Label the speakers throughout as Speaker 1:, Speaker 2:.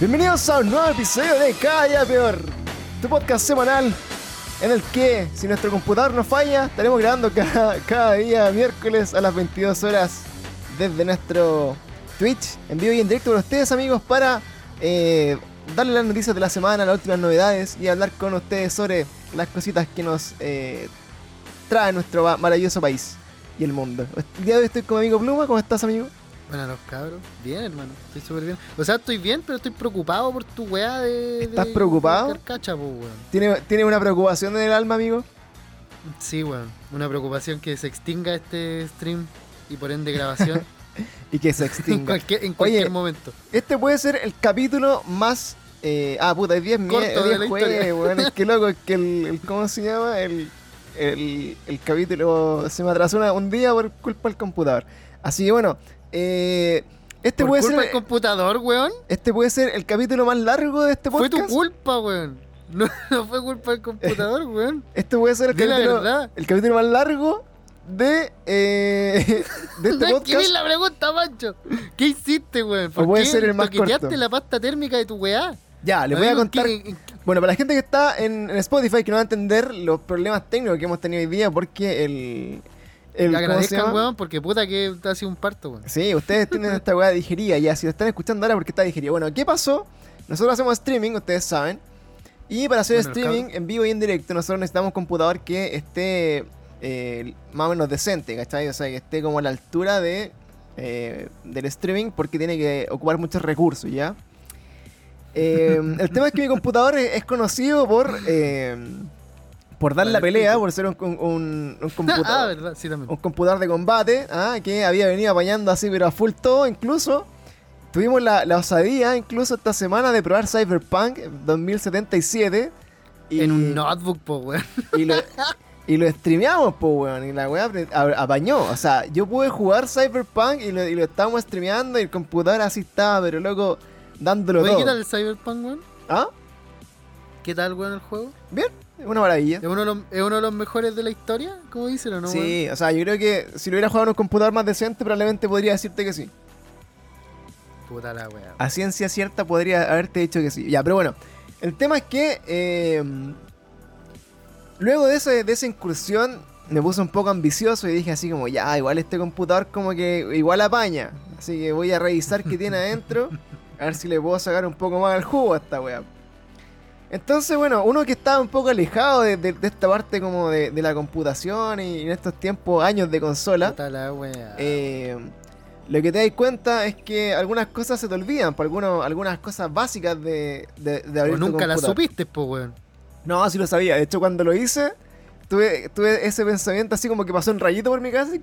Speaker 1: Bienvenidos a un nuevo episodio de Cada Día Peor, tu podcast semanal en el que, si nuestro computador no falla, estaremos grabando cada, día miércoles a las 22 horas desde nuestro Twitch, en vivo y en directo con ustedes, amigos, para eh, darle las noticias de la semana, las últimas novedades y hablar con ustedes sobre las cositas que nos eh, trae nuestro ma- maravilloso país y el mundo. El día de hoy estoy con mi amigo Pluma, ¿cómo estás, amigo?
Speaker 2: Bueno, los cabros, bien, hermano, estoy súper bien. O sea, estoy bien, pero estoy preocupado por tu weá de.
Speaker 1: ¿Estás
Speaker 2: de-
Speaker 1: preocupado?
Speaker 2: de po, weón.
Speaker 1: ¿Tiene, ¿Tiene una preocupación en el alma, amigo?
Speaker 2: Sí, weón. Una preocupación que se extinga este stream y por ende grabación
Speaker 1: Y que se
Speaker 2: en
Speaker 1: extinga.
Speaker 2: cualquier, en cualquier
Speaker 1: Oye,
Speaker 2: momento.
Speaker 1: Este puede ser el capítulo más. Eh, ah, puta, es 10
Speaker 2: Corto
Speaker 1: mie-
Speaker 2: de
Speaker 1: 10
Speaker 2: la
Speaker 1: jueves,
Speaker 2: historia.
Speaker 1: weón. Es que loco, es que el, el- ¿Cómo se llama? El, el, el capítulo se me atrasó una- un día por culpa del computador. Así que bueno, eh, este,
Speaker 2: por
Speaker 1: puede
Speaker 2: culpa
Speaker 1: ser,
Speaker 2: del computador, weón.
Speaker 1: este puede ser el capítulo más largo de este
Speaker 2: Fue
Speaker 1: podcast.
Speaker 2: tu culpa, weón. No, no fue culpa del computador, weón.
Speaker 1: Este puede ser el capítulo, el capítulo más largo de, eh, de este
Speaker 2: No esquives
Speaker 1: podcast.
Speaker 2: la pregunta, Mancho. ¿Qué hiciste, weón? ¿Por
Speaker 1: O puede
Speaker 2: qué
Speaker 1: ser el más
Speaker 2: toqueteaste
Speaker 1: corto.
Speaker 2: la pasta térmica de tu weá?
Speaker 1: Ya, les voy a contar.
Speaker 2: ¿en qué- en qué-
Speaker 1: Bueno, para la gente que está en, en Spotify, que no va a entender los problemas técnicos que hemos tenido hoy día, porque el. El
Speaker 2: Le
Speaker 1: ¿cómo se
Speaker 2: agradezcan, weón, porque puta que te ha sido un parto, weón.
Speaker 1: Sí, ustedes tienen esta weá digería ya. Si lo están escuchando ahora, porque está digerida. Bueno, ¿qué pasó? Nosotros hacemos streaming, ustedes saben. Y para hacer
Speaker 2: Bueno,
Speaker 1: streaming en vivo y en directo, nosotros necesitamos un computador que esté eh, más o menos decente, ¿cachai? O sea, que esté como a la altura de, eh, del streaming, porque tiene que ocupar muchos recursos, ¿ya? Eh, el tema es que mi computador es, es conocido por. Por dar la pelea, por ser un, un,
Speaker 2: ah,
Speaker 1: computador
Speaker 2: sí también.
Speaker 1: un computador de combate ah, que había venido apañando así, pero a full todo. Incluso tuvimos la, la osadía, incluso esta semana, de probar Cyberpunk 2077. Y,
Speaker 2: En un notebook, po, weón.
Speaker 1: y lo, y lo streameamos, pues, weón. Y la weá apañó. O sea, yo pude jugar Cyberpunk y lo, y lo estábamos streameando y el computador así estaba, pero loco, dándolo todo.
Speaker 2: ¿qué tal el Cyberpunk, weón?
Speaker 1: ¿Ah?
Speaker 2: ¿Qué tal, weón, el juego?
Speaker 1: Bien, una maravilla.
Speaker 2: ¿Es uno, de los, ¿Es uno de los mejores de la historia? ¿Cómo dicen o no, weón?
Speaker 1: sí, o sea, yo creo que si lo hubiera jugado en un computador más decente, probablemente podría decirte que sí.
Speaker 2: Puta la weá.
Speaker 1: a ciencia cierta podría haberte dicho que sí. Ya, pero bueno, el tema es que eh, luego de, ese- de esa incursión me puse un poco ambicioso y dije así como, ya, igual este computador como que igual apaña. Así que voy a revisar qué tiene adentro, a ver si le puedo sacar un poco más el jugo a esta weá. Entonces, bueno, uno que estaba un poco alejado de, de- de esta parte como de, de la computación y en estos tiempos, años de consola,
Speaker 2: la weá.
Speaker 1: eh, lo que te das cuenta es que algunas cosas se te olvidan, por algunos, algunas cosas básicas de, de, abrir tu
Speaker 2: nunca la
Speaker 1: computador.
Speaker 2: supiste, po, weón.
Speaker 1: No, sí lo sabía. De hecho, cuando lo hice, tuve, tuve ese pensamiento así como que pasó un rayito por mi casa y,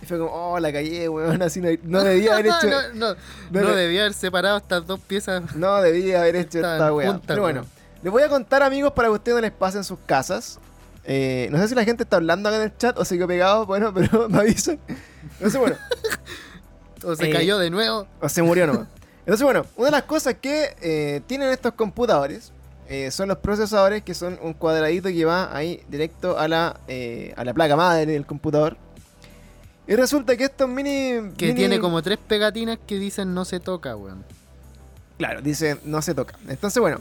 Speaker 1: y fue como, oh, la cagué, weón. Así no, no debía haber hecho.
Speaker 2: no, debía haber separado estas dos piezas.
Speaker 1: No debía haber hecho
Speaker 2: Estaban
Speaker 1: esta weá. Pero bueno. Les voy a contar, amigos, para que ustedes no les pasen sus casas. Eh, no sé si la gente está hablando acá en el chat o quedó pegado, bueno, pero me avisan. No sé, bueno.
Speaker 2: O se
Speaker 1: Eh,
Speaker 2: cayó de nuevo.
Speaker 1: O se murió nomás. Entonces, bueno, una de las cosas que eh, tienen estos computadores eh, son los procesadores, que son un cuadradito que va ahí directo a la, eh, a la placa madre del computador. Y resulta que estos mini.
Speaker 2: Que
Speaker 1: mini-
Speaker 2: tiene como tres pegatinas que dicen no se toca, weón.
Speaker 1: Claro, dice no se toca. Entonces, bueno,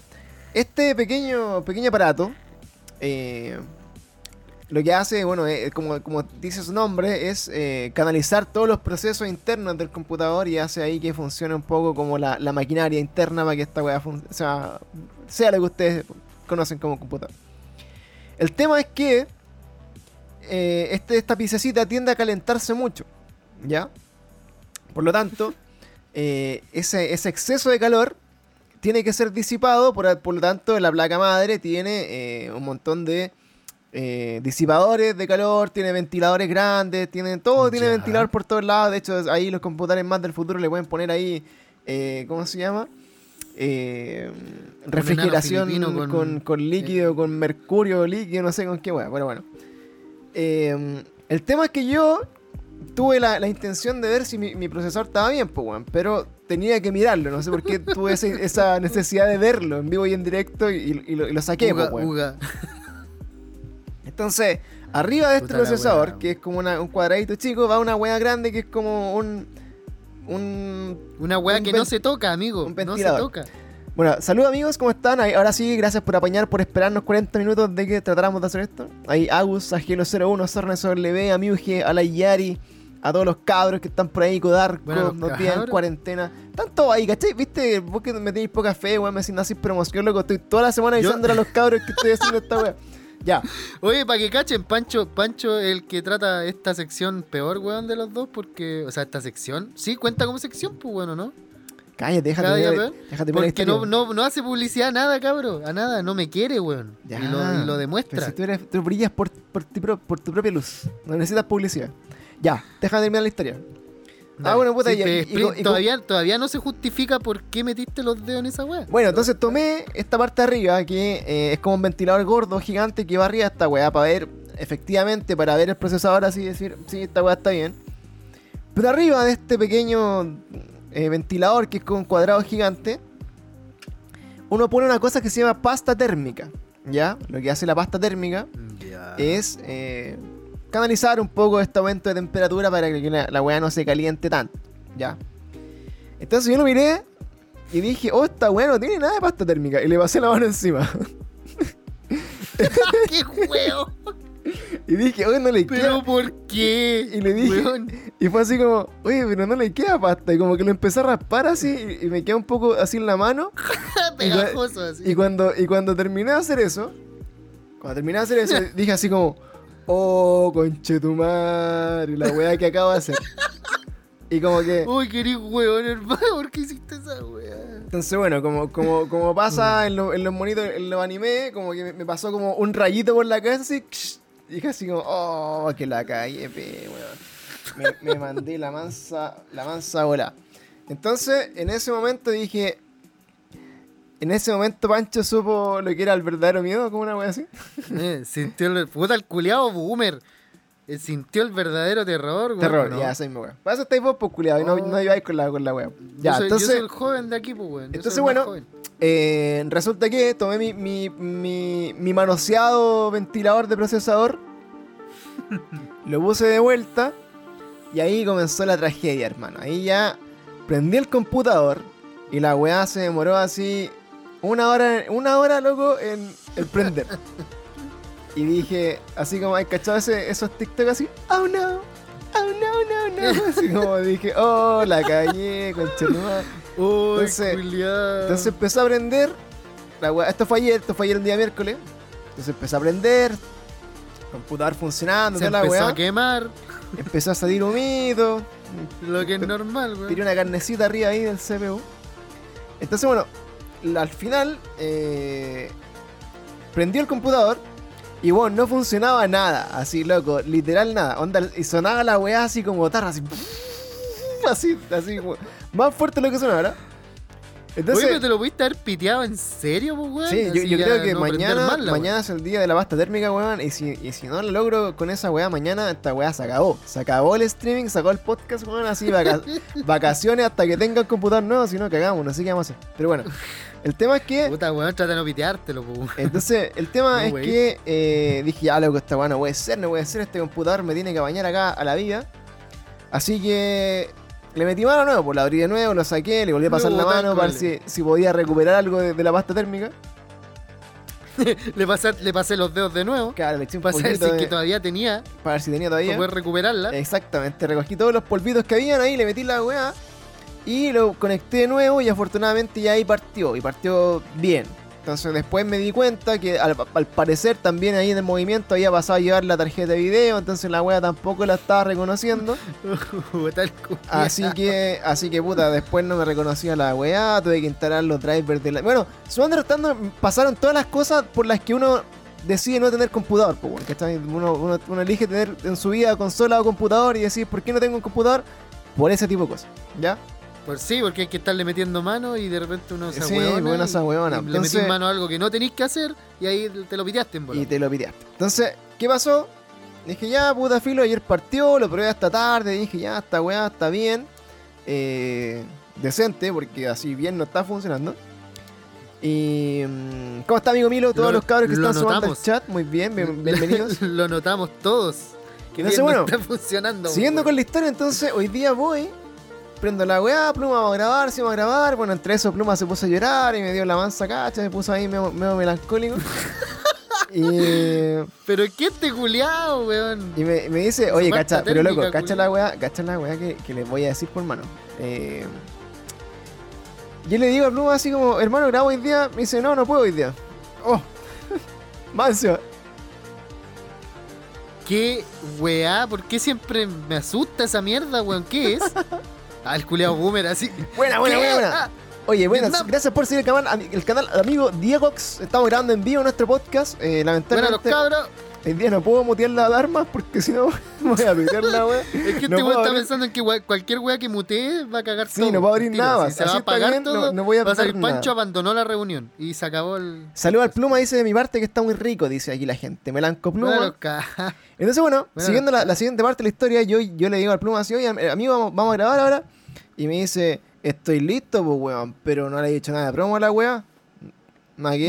Speaker 1: este pequeño, pequeño aparato. eh, lo que hace, bueno, eh, como, como dice su nombre, es eh, canalizar todos los procesos internos del computador y hace ahí que funcione un poco como la, maquinaria interna para que esta weá sea, sea lo que ustedes conocen como computador. El tema es que este, esta piececita tiende a calentarse mucho, ¿ya? Por lo tanto, ese, ese exceso de calor tiene que ser disipado, por, por lo tanto la placa madre tiene eh, un montón de eh, disipadores de calor, tiene ventiladores grandes, tiene todo, tiene ventilador por todos lados. De hecho, ahí los computadores más del futuro le pueden poner ahí, eh, ¿cómo se llama? Eh, refrigeración con,
Speaker 2: con-
Speaker 1: con líquido, con mercurio líquido, no sé con qué, bueno, pero bueno. El tema es que yo tuve la, la intención de ver si mi, mi procesador estaba bien, pues, weón, pero tenía que mirarlo, no sé por qué tuve ese- esa necesidad de verlo en vivo y en directo y, y lo, y lo saqué,
Speaker 2: Uga,
Speaker 1: pues, weón.
Speaker 2: uga.
Speaker 1: Entonces, arriba de este
Speaker 2: Puta
Speaker 1: procesador, que es como una- un cuadradito chico, va una weá grande que es como un. un
Speaker 2: Una weá
Speaker 1: Un
Speaker 2: que no se toca, amigo.
Speaker 1: un
Speaker 2: No se toca.
Speaker 1: Bueno, saludos amigos, ¿cómo están? Ahora sí, gracias por apañar, por esperarnos 40 minutos de que tratáramos de hacer esto. Ahí Agus, Agelo01, Sornes W, a Miuge, a la Yari, a todos los cabros que están por ahí, Codarco,
Speaker 2: Bueno, los
Speaker 1: nos días en
Speaker 2: cabros.
Speaker 1: cuarentena. Están todos ahí, ¿cachai? ¿Viste? Vos que me tenéis poca fe, weón, me no haces promoción, loco. Estoy toda la semana
Speaker 2: Yo-
Speaker 1: avisándole a los cabros que estoy haciendo esta weá. Ya,
Speaker 2: Oye, para que cachen, Pancho, Pancho el que trata esta sección peor, weón, de los dos, porque, o sea, esta sección, sí, cuenta como sección, pues bueno, ¿no?
Speaker 1: Cállate, déjate
Speaker 2: día
Speaker 1: ver, déjate ver
Speaker 2: Porque no, no, no hace publicidad a nada, cabrón, a nada, no me quiere, weón.
Speaker 1: Ya,
Speaker 2: Y, lo, y lo demuestra.
Speaker 1: si tú, eres, tú brillas por, por, ti pro- por tu propia luz. No necesitas publicidad. Ya, déjame terminar la historia.
Speaker 2: Dale.
Speaker 1: Ah, bueno, puta, ya, y- y-
Speaker 2: todavía, todavía no se justifica por qué metiste los dedos en esa weá.
Speaker 1: Bueno, entonces tomé esta parte de arriba, que eh, es como un ventilador gordo, gigante, que va arriba esta weá para ver, efectivamente, para ver el procesador así decir, sí, esta weá está bien. Pero arriba de este pequeño eh, ventilador, que es como un cuadrado gigante, uno pone una cosa que se llama pasta térmica. ¿Ya? Lo que hace la pasta térmica es eh, canalizar un poco este aumento de temperatura para que la, la weá no se caliente tanto. ¿Ya? Entonces yo lo miré y dije, oh, esta weá no tiene nada de pasta térmica. Y le pasé la mano encima.
Speaker 2: ¡Qué huevo!
Speaker 1: Y dije, oye, no le queda.
Speaker 2: ¿Pero por qué?
Speaker 1: Y le dije-
Speaker 2: Weón,
Speaker 1: Y fue así como, oye, pero no le queda pasta. Y como que lo empecé a raspar así y, y me queda un poco así en la mano.
Speaker 2: pegajoso así.
Speaker 1: Y cuando, y cuando terminé de hacer eso, cuando terminé de hacer eso, dije así como, oh, conchetumar, la weá que acabo de hacer. Y como que,
Speaker 2: Uy, querido huevón, hermano, ¿por qué hiciste esa weá?
Speaker 1: entonces bueno, como, como, como pasa en, lo- en los monitos, en los anime, como que me, me pasó como un rayito por la cabeza así, y así como, oh, que la calle, pe, weón. Me, me mandé la mansa, la mansa bola. Entonces, en ese momento dije, en ese momento Pancho supo lo que era el verdadero miedo, como una wea así.
Speaker 2: Eh, sintió el. Puta, el culiado boomer. Eh, sintió el verdadero terror, weón.
Speaker 1: Terror,
Speaker 2: ¿no?
Speaker 1: ya, esa misma wea. Para eso estáis vos, pues, culiado, y no,
Speaker 2: Oh.
Speaker 1: no ibais con la, con la.
Speaker 2: Yo
Speaker 1: Ya,
Speaker 2: soy-
Speaker 1: entonces,
Speaker 2: Yo soy el joven de aquí, pues, weón. Yo
Speaker 1: entonces,
Speaker 2: soy
Speaker 1: bueno, eh, resulta que tomé mi, mi, mi, mi manoseado ventilador de procesador, lo puse de vuelta, y ahí comenzó la tragedia, hermano. Ahí ya prendí el computador, y la weá se demoró así una hora, una hora, loco, en el prender. Y dije, así como, ¿hay cachado ese, esos TikTok así? Oh no, oh no, no, no. Así como dije, oh, la cagué, conchetumá.
Speaker 2: Uy,
Speaker 1: entonces-
Speaker 2: culiao.
Speaker 1: Entonces empezó a aprender. La weá- esto fue ayer, esto fue ayer el día miércoles. Entonces empezó a aprender. Computador funcionando,
Speaker 2: se
Speaker 1: toda la
Speaker 2: empezó
Speaker 1: weá.
Speaker 2: a quemar,
Speaker 1: Empezó a salir humito.
Speaker 2: lo que es normal,
Speaker 1: Tiré
Speaker 2: weón.
Speaker 1: una carnecita arriba ahí del CPU. Entonces, bueno, la- al final eh, prendió el computador y bueno, no funcionaba nada, así loco, literal nada. Onda, y sonaba la weá así como tarra, así. Así, así, como- más fuerte lo que sonaba, ¿verdad? Entonces,
Speaker 2: Oye, pero te lo pudiste haber piteado en serio, pues, weón.
Speaker 1: Sí, yo,
Speaker 2: Así
Speaker 1: creo que
Speaker 2: no
Speaker 1: mañana,
Speaker 2: mal
Speaker 1: mañana es el día de la pasta térmica, weón. Y si, y si no lo logro con esa weá mañana, esta weá se acabó. Se acabó el streaming, se acabó el podcast, weón. Así, vaca- vacaciones hasta que tenga un computador nuevo, si no cagamos, no sé qué vamos a hacer. Pero bueno, el tema es que.
Speaker 2: Puta, weón, trata de no piteártelo, weón.
Speaker 1: Entonces, el tema
Speaker 2: No,
Speaker 1: es
Speaker 2: wey.
Speaker 1: que eh, dije, ya loco, esta weá no puede ser, no puede ser, este computador me tiene que bañar acá a la vida. Así que le metí mano nuevo, pues la abrí de nuevo, lo saqué, le volví a pasar la mano para ver si, si podía recuperar algo de, de la pasta térmica.
Speaker 2: le, pasé, le pasé los dedos de nuevo.
Speaker 1: Claro, le eché un
Speaker 2: Para
Speaker 1: poquito
Speaker 2: si
Speaker 1: de-
Speaker 2: que todavía tenía.
Speaker 1: para ver si tenía
Speaker 2: Para
Speaker 1: todavía.
Speaker 2: poder recuperarla.
Speaker 1: Exactamente, recogí todos los polvitos que habían ahí, le metí la weá y lo conecté de nuevo y afortunadamente ya ahí partió, y partió bien. Entonces después me di cuenta que al, al parecer también ahí en el movimiento había pasado a llevar la tarjeta de video, entonces la weá tampoco la estaba reconociendo. Así que, así que puta, después no me reconocía la weá, tuve que instalar los drivers de la. Bueno, sumando y restando, pasaron todas las cosas por las que uno decide no tener computador, ¿cachai? uno, uno, uno elige tener en su vida consola o computador y decir, ¿por qué no tengo un computador? Por ese tipo de cosas, ¿ya?
Speaker 2: Pues sí, porque hay que estarle metiendo mano y de repente uno se
Speaker 1: Sí, se ahueona.
Speaker 2: y Le
Speaker 1: Entonces-
Speaker 2: metís mano a algo que no tenéis que hacer y ahí te lo piteaste en bola.
Speaker 1: Y te lo piteaste. Entonces, ¿qué pasó? Dije, ya, puta filo, ayer partió, lo probé hasta tarde, dije, ya, esta weá está bien. eh, decente, porque así bien no está funcionando. Y. mm, ¿Cómo está, amigo Milo? Todos
Speaker 2: Lo-
Speaker 1: los cabros que
Speaker 2: lo
Speaker 1: están sumando al
Speaker 2: notamos.
Speaker 1: chat, muy bien, bien- bienvenidos.
Speaker 2: lo notamos todos. Que
Speaker 1: Entonces,
Speaker 2: bien no
Speaker 1: bueno,
Speaker 2: está funcionando.
Speaker 1: Siguiendo con la historia, entonces, hoy día voy prendo la weá, Pluma vamos a grabar, sí vamos a grabar. Bueno, entre eso Pluma se puso a llorar y me dio la mansa cacha, me puso ahí medio, medio melancólico. y,
Speaker 2: Pero ¿qué este culiao, weón?
Speaker 1: y me, me dice, oye, cacha, pero loco, cacha la weá, cacha la weá que, que les voy a decir por mano. Eh, yo le digo a Pluma así como, hermano, grabo hoy día. Me dice, no, no puedo hoy día. Oh, manso.
Speaker 2: ¿Qué weá? ¿Por qué siempre me asusta esa mierda, weón? ¿Qué es? Ah, el culiao boomer así.
Speaker 1: Buena, buena,
Speaker 2: ¿Qué?
Speaker 1: buena, buena.
Speaker 2: Ah,
Speaker 1: Oye, buenas,
Speaker 2: Vietnam.
Speaker 1: gracias por seguir el canal, el canal amigo Diegox. Estamos grabando en vivo nuestro podcast. Eh,
Speaker 2: bueno, los
Speaker 1: lamentablemente,
Speaker 2: cabros.
Speaker 1: Hoy día no puedo mutear la alarma porque si no voy a pitear la wea.
Speaker 2: Es que este
Speaker 1: No
Speaker 2: weón
Speaker 1: puedo
Speaker 2: está
Speaker 1: abrir-
Speaker 2: pensando en que cualquier weá que mutee va a cagar
Speaker 1: Sí,
Speaker 2: todo.
Speaker 1: no puedo abrir
Speaker 2: Mentira,
Speaker 1: nada,
Speaker 2: Si se
Speaker 1: así
Speaker 2: va a
Speaker 1: bien, no-
Speaker 2: todo,
Speaker 1: no voy a
Speaker 2: va a salir
Speaker 1: nada.
Speaker 2: Pancho abandonó la reunión y se acabó el...
Speaker 1: Saludos al Pluma, dice de mi parte que está muy rico, dice aquí la gente. Melanco Pluma.
Speaker 2: Ca-
Speaker 1: Entonces, bueno,
Speaker 2: Bueno.
Speaker 1: siguiendo la, la siguiente parte de la historia, yo, yo le digo al Pluma así, oye, am- amigo, vamos, vamos a grabar ahora. Y me dice, estoy listo, pues, weón. Pero no le he dicho nada de promo a la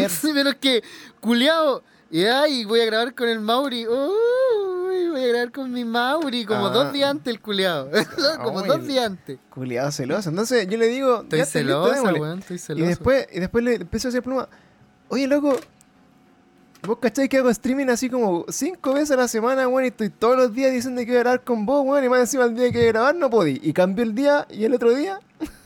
Speaker 1: ver.
Speaker 2: Sí, pero es que, culiao, y ay, voy a grabar con el Mauri. Uy, voy a grabar con mi Mauri, como
Speaker 1: Ah.
Speaker 2: dos días antes el culiao. como
Speaker 1: Uy.
Speaker 2: dos días antes.
Speaker 1: Culiado celoso. Entonces yo le digo,
Speaker 2: Estoy
Speaker 1: démosle.
Speaker 2: weón, estoy
Speaker 1: Y
Speaker 2: celoso.
Speaker 1: después, y después le empezó a decir Pluma, oye loco, vos cacháis que hago streaming así como cinco veces a la semana, weón, y estoy todos los días diciendo que voy a grabar con vos, weón, y más encima el día que voy a grabar no podí. Y cambió el día y el otro día,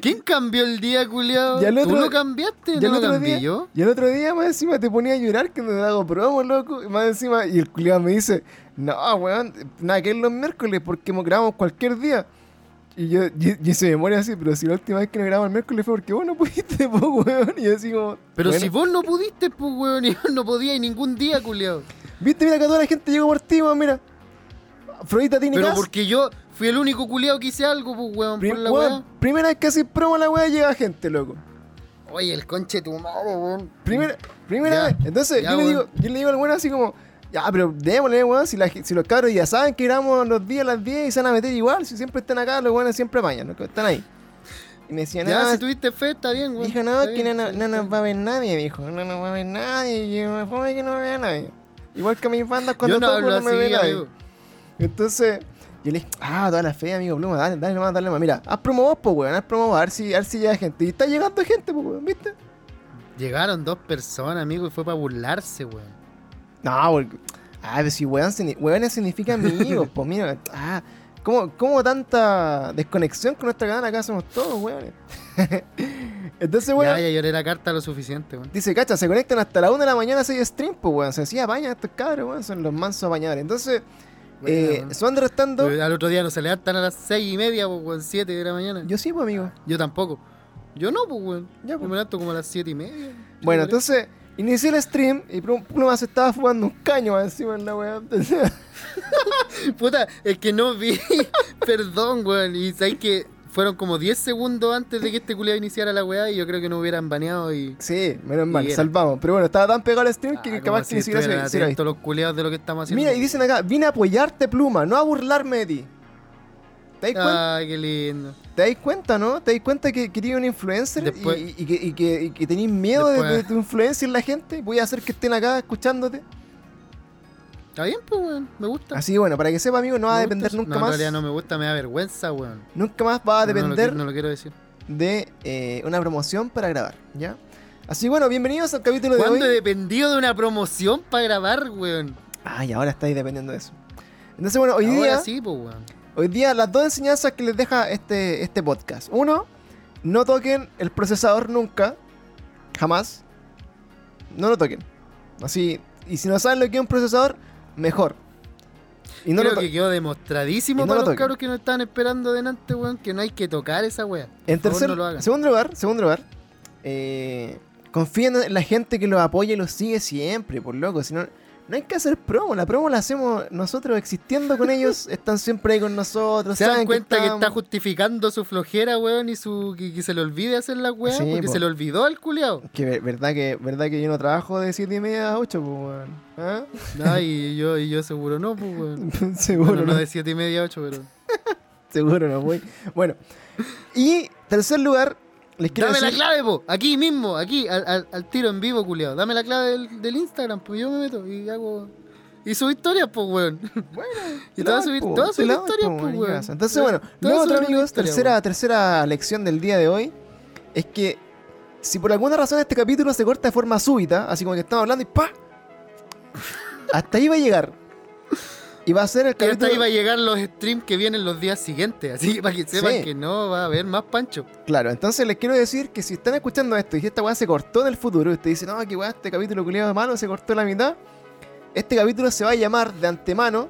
Speaker 2: ¿Quién cambió el día,
Speaker 1: al
Speaker 2: ¿Tú lo cambiaste?
Speaker 1: y el
Speaker 2: ¿No lo
Speaker 1: otro
Speaker 2: cambié
Speaker 1: día,
Speaker 2: yo?
Speaker 1: y el otro día más encima te ponía a llorar que no te hago promo, loco, y más encima, y el culiado me dice, no, weón, nada que es los miércoles porque mo- grabamos cualquier día. Y yo, y, y se me muere así, pero si la última vez que nos grabamos el miércoles fue porque vos no pudiste, po, weón. Y yo así como.
Speaker 2: Pero
Speaker 1: bueno.
Speaker 2: si vos no pudiste, pues, weón, y yo no podía y ningún día, culiao.
Speaker 1: Viste, mira que toda la gente llegó por ti, weón, mira. Tiene
Speaker 2: Pero
Speaker 1: gas.
Speaker 2: porque yo fui el único culiao que hice algo, pues, weón,
Speaker 1: Prim-
Speaker 2: por la
Speaker 1: weón,
Speaker 2: weá.
Speaker 1: primera vez que haces promo la weá llega gente, loco.
Speaker 2: Oye, el conche tu madre, weón.
Speaker 1: Primera, primera
Speaker 2: Ya,
Speaker 1: vez. Entonces,
Speaker 2: ya,
Speaker 1: yo, le digo, yo le digo al weón así como, ya, pero démosle, weón, si, la si los cabros ya saben que grabamos los días a las 10 y se van a meter igual, si siempre están acá, los weones siempre apañan, los que están ahí. Y me decían,
Speaker 2: Ya,
Speaker 1: no,
Speaker 2: si tuviste fe, está bien, weón.
Speaker 1: dijo, no,
Speaker 2: Está
Speaker 1: que
Speaker 2: bien,
Speaker 1: no, no, nos va a ver nadie, dijo, no nos va a ver nadie, y me fome que no me vea nadie. Igual que a mis bandas cuando
Speaker 2: Yo no hablo
Speaker 1: me ve nadie.
Speaker 2: amigo.
Speaker 1: Entonces, yo le dije, ah, toda la fe, amigo Pluma, dale, dale nomás, dale nomás. Mira, haz promo vos, pues, weón, haz promo vos, a ver si, a ver si llega gente. Y está llegando gente, pues, weón, ¿viste?
Speaker 2: Llegaron dos personas, amigo, y fue para burlarse, weón.
Speaker 1: No, porque, ah, pero si weón, weones significa amigos, pues, mira, ah, ¿cómo, ¿cómo tanta desconexión con nuestra canal acá somos todos, weones? Entonces, weón,
Speaker 2: Ya, ya lloré la carta lo suficiente, weón.
Speaker 1: dice, cacha, se conectan hasta la 1 de la mañana a hacer stream, pues, weón, se decía, apañan estos cabros, weón, son los mansos apañadores. Entonces, eh, restando.
Speaker 2: Pero Al otro día no se levantan a las seis y media, pues, weón, siete de la mañana. Yo,
Speaker 1: Yo sí, pues, amigo.
Speaker 2: tampoco. Yo no, pues, weón.
Speaker 1: Ya,
Speaker 2: Yo
Speaker 1: pues.
Speaker 2: me levanto como a las siete y media.
Speaker 1: Bueno, entonces inicié el stream y Plum- Pluma se estaba fumando un caño encima en la weá.
Speaker 2: Puta, es que no vi. Perdón, weón. Y sabes que fueron como 10 segundos antes de que este culiado iniciara la weá y yo creo que no hubieran baneado y.
Speaker 1: sí, menos mal,
Speaker 2: era.
Speaker 1: salvamos. Pero bueno, estaba tan pegado al stream
Speaker 2: Ah,
Speaker 1: que capaz
Speaker 2: si
Speaker 1: que ni siquiera se,
Speaker 2: los culiados de lo que estamos haciendo.
Speaker 1: Mira, y dicen acá, vine a apoyarte, Pluma, no a burlarme de ti. ¿Te das, cuen-
Speaker 2: Ay, qué lindo.
Speaker 1: te das cuenta, no? ¿Te das cuenta que querías un influencer y-
Speaker 2: Después-
Speaker 1: y, y que, y que, y que tenés miedo de- de, tu influencia en la gente? Voy a hacer que estén acá escuchándote.
Speaker 2: Está bien, pues, weón. Me gusta.
Speaker 1: Así bueno, para que sepa, amigo, no va a depender nunca
Speaker 2: no,
Speaker 1: más.
Speaker 2: En realidad no me gusta, me da vergüenza, weón.
Speaker 1: Nunca más va a
Speaker 2: No, no lo
Speaker 1: depender
Speaker 2: no lo quiero decir.
Speaker 1: de eh, una promoción para grabar, ¿ya? Así bueno, bienvenidos al capítulo de hoy.
Speaker 2: ¿Cuándo he dependido de una promoción para grabar, weón?
Speaker 1: Ay, ahora estáis dependiendo de eso. Entonces, bueno, hoy
Speaker 2: Ahora
Speaker 1: día,
Speaker 2: sí, pues, weón.
Speaker 1: hoy día las dos enseñanzas que les deja este, este podcast. Uno, no toquen el procesador nunca, jamás. No lo toquen. Así, y si no saben lo que es un procesador, mejor. Y no
Speaker 2: Creo
Speaker 1: lo
Speaker 2: que quedó demostradísimo
Speaker 1: y no
Speaker 2: para
Speaker 1: lo
Speaker 2: los cabros que nos estaban esperando delante, weón, que no hay que tocar esa weá.
Speaker 1: En tercer,
Speaker 2: no lo
Speaker 1: segundo lugar, segundo lugar, eh, confíen en la gente que los apoya y los sigue siempre, por loco. Si no, no hay que hacer promo, la promo la hacemos nosotros existiendo con ellos, están siempre ahí con nosotros.
Speaker 2: ¿Se dan cuenta que, está justificando su flojera, weón, y su que, que se le olvide hacer la weá?
Speaker 1: Sí,
Speaker 2: porque
Speaker 1: po.
Speaker 2: se le olvidó al culiao.
Speaker 1: Que ver- verdad que verdad que yo no trabajo de 7 y media a 8, pues, weón. ¿Ah?
Speaker 2: Y yo, y yo seguro no, pues, weón.
Speaker 1: seguro,
Speaker 2: Bueno,
Speaker 1: no,
Speaker 2: no de siete y media a 8, pero.
Speaker 1: seguro no voy. Bueno, y tercer lugar, les quiero
Speaker 2: Dame la clave, po. Aquí mismo, aquí, al, al- al tiro en vivo, culiao. Dame la clave del, del Instagram, pues yo me meto y hago. Y sus historias, pues, weón.
Speaker 1: Bueno,
Speaker 2: Y todas sus
Speaker 1: po,
Speaker 2: todas sus
Speaker 1: te la
Speaker 2: historias, pues,
Speaker 1: ¿qué
Speaker 2: weón.
Speaker 1: Entonces, bueno, lo otro, amigos,
Speaker 2: historia,
Speaker 1: tercera,
Speaker 2: weón.
Speaker 1: tercera lección del día de hoy es que si por alguna razón este capítulo se corta de forma súbita, así como que estamos hablando y ¡pa! Hasta ahí va a llegar. Y va a ser el
Speaker 2: Y hasta
Speaker 1: capítulo.
Speaker 2: ahí va a llegar los streams que vienen los días siguientes. Así para que sepan
Speaker 1: Sí.
Speaker 2: que no va a haber más pancho.
Speaker 1: Claro, entonces les quiero decir que si están escuchando esto y esta weá se cortó en el futuro, y usted dice, no, que weá, este capítulo culiado de malo se cortó la mitad, este capítulo se va a llamar de antemano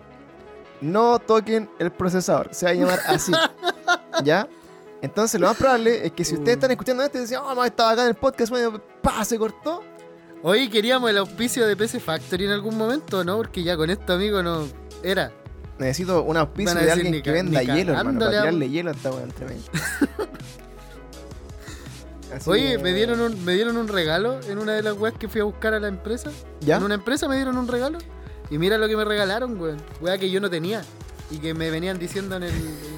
Speaker 1: No toquen el procesador. Se va a llamar así. ¿Ya? Entonces lo más probable es que si ustedes están escuchando esto y dicen, oh, no, estaba acá en el podcast, bueno, pa, se cortó.
Speaker 2: Oye, queríamos el auspicio de PC Factory en algún momento, ¿no? Porque ya con esto, amigo, no era.
Speaker 1: Necesito un auspicio de alguien
Speaker 2: ni
Speaker 1: que venda hielo, hermano, para
Speaker 2: cagándole a-
Speaker 1: tirarle hielo a esta entre medio.
Speaker 2: Oye,
Speaker 1: que-
Speaker 2: me dieron, un, me dieron un regalo en una de las weas que fui a buscar a la empresa.
Speaker 1: ¿Ya?
Speaker 2: En una empresa me dieron un regalo. Y mira lo que me regalaron, weón. Wea que yo no tenía. Y que me venían diciendo en el,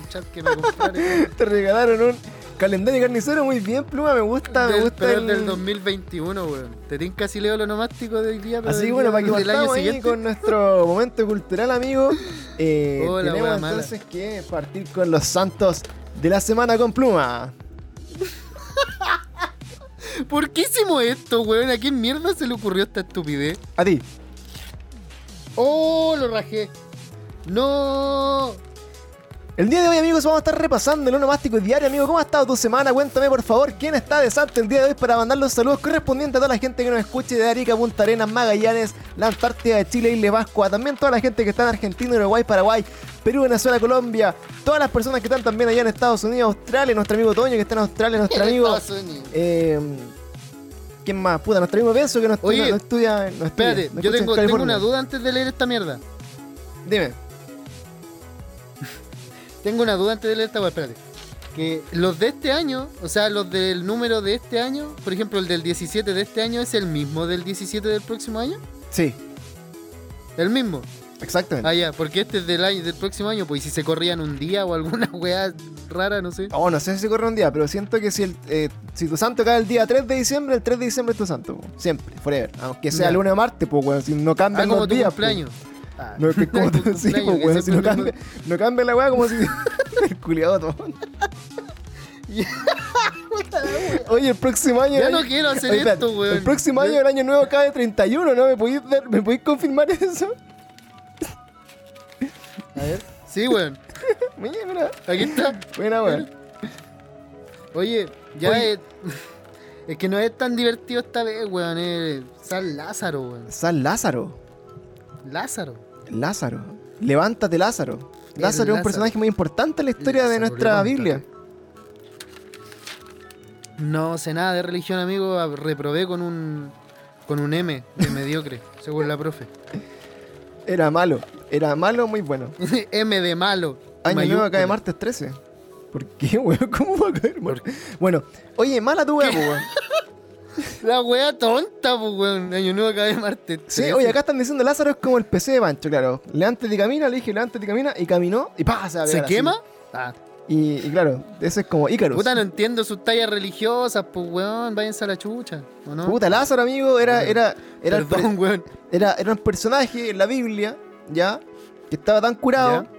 Speaker 2: chat que me comprara.
Speaker 1: Te regalaron un calendario carnicero muy bien, pluma, me gusta, me
Speaker 2: Del-
Speaker 1: gusta
Speaker 2: pero
Speaker 1: el...
Speaker 2: del 2021, weón. Te tienen casi leo lo nomástico de hoy día, pero
Speaker 1: Así bueno, para que partamos ahí con nuestro momento cultural, amigo. Eh,
Speaker 2: Hola,
Speaker 1: tenemos
Speaker 2: wea mala.
Speaker 1: entonces que partir con los santos de la semana con pluma.
Speaker 2: ¿Por qué hicimos esto, weón? ¿A quién mierda se le ocurrió esta estupidez?
Speaker 1: A ti.
Speaker 2: ¡Oh, lo rajé! ¡No!
Speaker 1: El día de hoy, amigos, vamos a estar repasando el onomástico diario, amigo. ¿Cómo ha estado tu semana? Cuéntame, por favor, quién está de santo el día de hoy para mandar los saludos correspondientes a toda la gente que nos escuche de Arica, Punta Arenas, Magallanes, la Antártida de Chile, Isla de Pascua, también toda la gente que está en Argentina, Uruguay, Paraguay, Perú, Venezuela, Colombia, todas las personas que están también allá en Estados Unidos, Australia, nuestro amigo Toño que está en Australia, nuestro amigo... Eh, ¿Quién más? Puta, nuestro amigo Benzo que no.
Speaker 2: Oye,
Speaker 1: no estudia, no estudia,
Speaker 2: Espérate, yo tengo, una duda antes de leer esta mierda.
Speaker 1: Dime.
Speaker 2: Tengo una duda antes de leer esta weá, espérate. Que los de este año, o sea, los del número de este año, por ejemplo, el del 17 de este año es el mismo del 17 del próximo año.
Speaker 1: Sí,
Speaker 2: El mismo.
Speaker 1: exactamente.
Speaker 2: Ah, ya, porque este es del año del próximo año, pues y si se corrían un día o alguna weá rara, no sé.
Speaker 1: Oh, no sé si se corre un día, pero siento que si el, eh, si tu santo cae el día 3 de diciembre, el 3 de diciembre es tu santo. po. Siempre, forever. Aunque sea
Speaker 2: Ya.
Speaker 1: lunes o martes, pues, weón. Si no cambian
Speaker 2: Ah, como
Speaker 1: los
Speaker 2: tu
Speaker 1: días. po.
Speaker 2: cumpleaños. Ah.
Speaker 1: No, que como sí, pues, weón. Si no cambia, no cambia la weá como si. el culiado todo. Oye, el próximo año.
Speaker 2: Ya
Speaker 1: el
Speaker 2: no
Speaker 1: año-
Speaker 2: quiero hacer
Speaker 1: Oye,
Speaker 2: esto, weón.
Speaker 1: El próximo año, el año nuevo, cae 31, ¿no? ¿Me podéis, ¿me podéis confirmar eso?
Speaker 2: A ver. Sí, weón.
Speaker 1: Mira, mira.
Speaker 2: Aquí está.
Speaker 1: Buena, weón.
Speaker 2: Oye, ya
Speaker 1: Oye.
Speaker 2: es. Es que no es tan divertido esta vez, weón. Es San Lázaro, weón.
Speaker 1: San Lázaro.
Speaker 2: Lázaro.
Speaker 1: Lázaro. Levántate, Lázaro.
Speaker 2: El
Speaker 1: Lázaro es un
Speaker 2: Lázaro.
Speaker 1: personaje muy importante en la historia de nuestra
Speaker 2: levántate.
Speaker 1: Biblia.
Speaker 2: No sé nada de religión, amigo. a- Reprobé con un. con un M de mediocre, según la profe.
Speaker 1: Era malo. Era malo, muy bueno.
Speaker 2: M de malo.
Speaker 1: Año nuevo
Speaker 2: mayúscula.
Speaker 1: cae martes 13. ¿Por qué, weón? ¿Cómo va a caer martes? Bueno, oye, mala tu weá, po, weón.
Speaker 2: La wea tonta, pues, weón. Año nuevo cae martes.
Speaker 1: Sí,
Speaker 2: 13.
Speaker 1: oye, acá están diciendo Lázaro es como el PC de Pancho, claro. Levántate y camina, le dije levántate y camina, y caminó, y pa, se va a
Speaker 2: ¿Se
Speaker 1: pegar así.
Speaker 2: quema? Ah.
Speaker 1: Y, y claro, ese es como Ícaros.
Speaker 2: Puta, no entiendo sus tallas religiosas, pues, weón. Váyanse a la chucha, ¿o no?
Speaker 1: Puta, Lázaro, amigo, era, era, era,
Speaker 2: Perdón, weón.
Speaker 1: Era, era un personaje en la Biblia, ¿ya? Que estaba tan curado.
Speaker 2: Ya.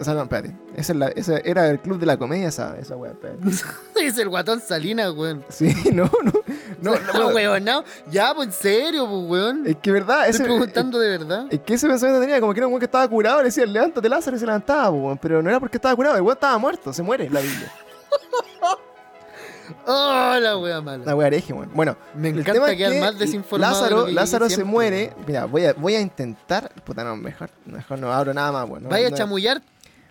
Speaker 1: O sea, no, espérate. Esa es la- ese era el club de la comedia, esa, esa weá,
Speaker 2: es el guatón Salinas, weón.
Speaker 1: Sí, no, no. No,
Speaker 2: weón, no. Ya, pues, en serio, pues, weón.
Speaker 1: Es que verdad, ese,
Speaker 2: Estoy preguntando de verdad.
Speaker 1: es que ese pensamiento tenía como que era un weón que estaba curado, le decían, levántate Lázaro y se levantaba, po, weón. pero no era porque estaba curado, el weón estaba muerto, se muere la Biblia.
Speaker 2: Oh, la wea mala.
Speaker 1: La weá hereje, weón. Bueno,
Speaker 2: Me encanta
Speaker 1: es
Speaker 2: quedar
Speaker 1: que
Speaker 2: más desinformado. de
Speaker 1: Lázaro, Lázaro se muere. Mira, voy a, voy a intentar. Puta, no, mejor, mejor no abro nada más, weón.
Speaker 2: Vaya a chamullar.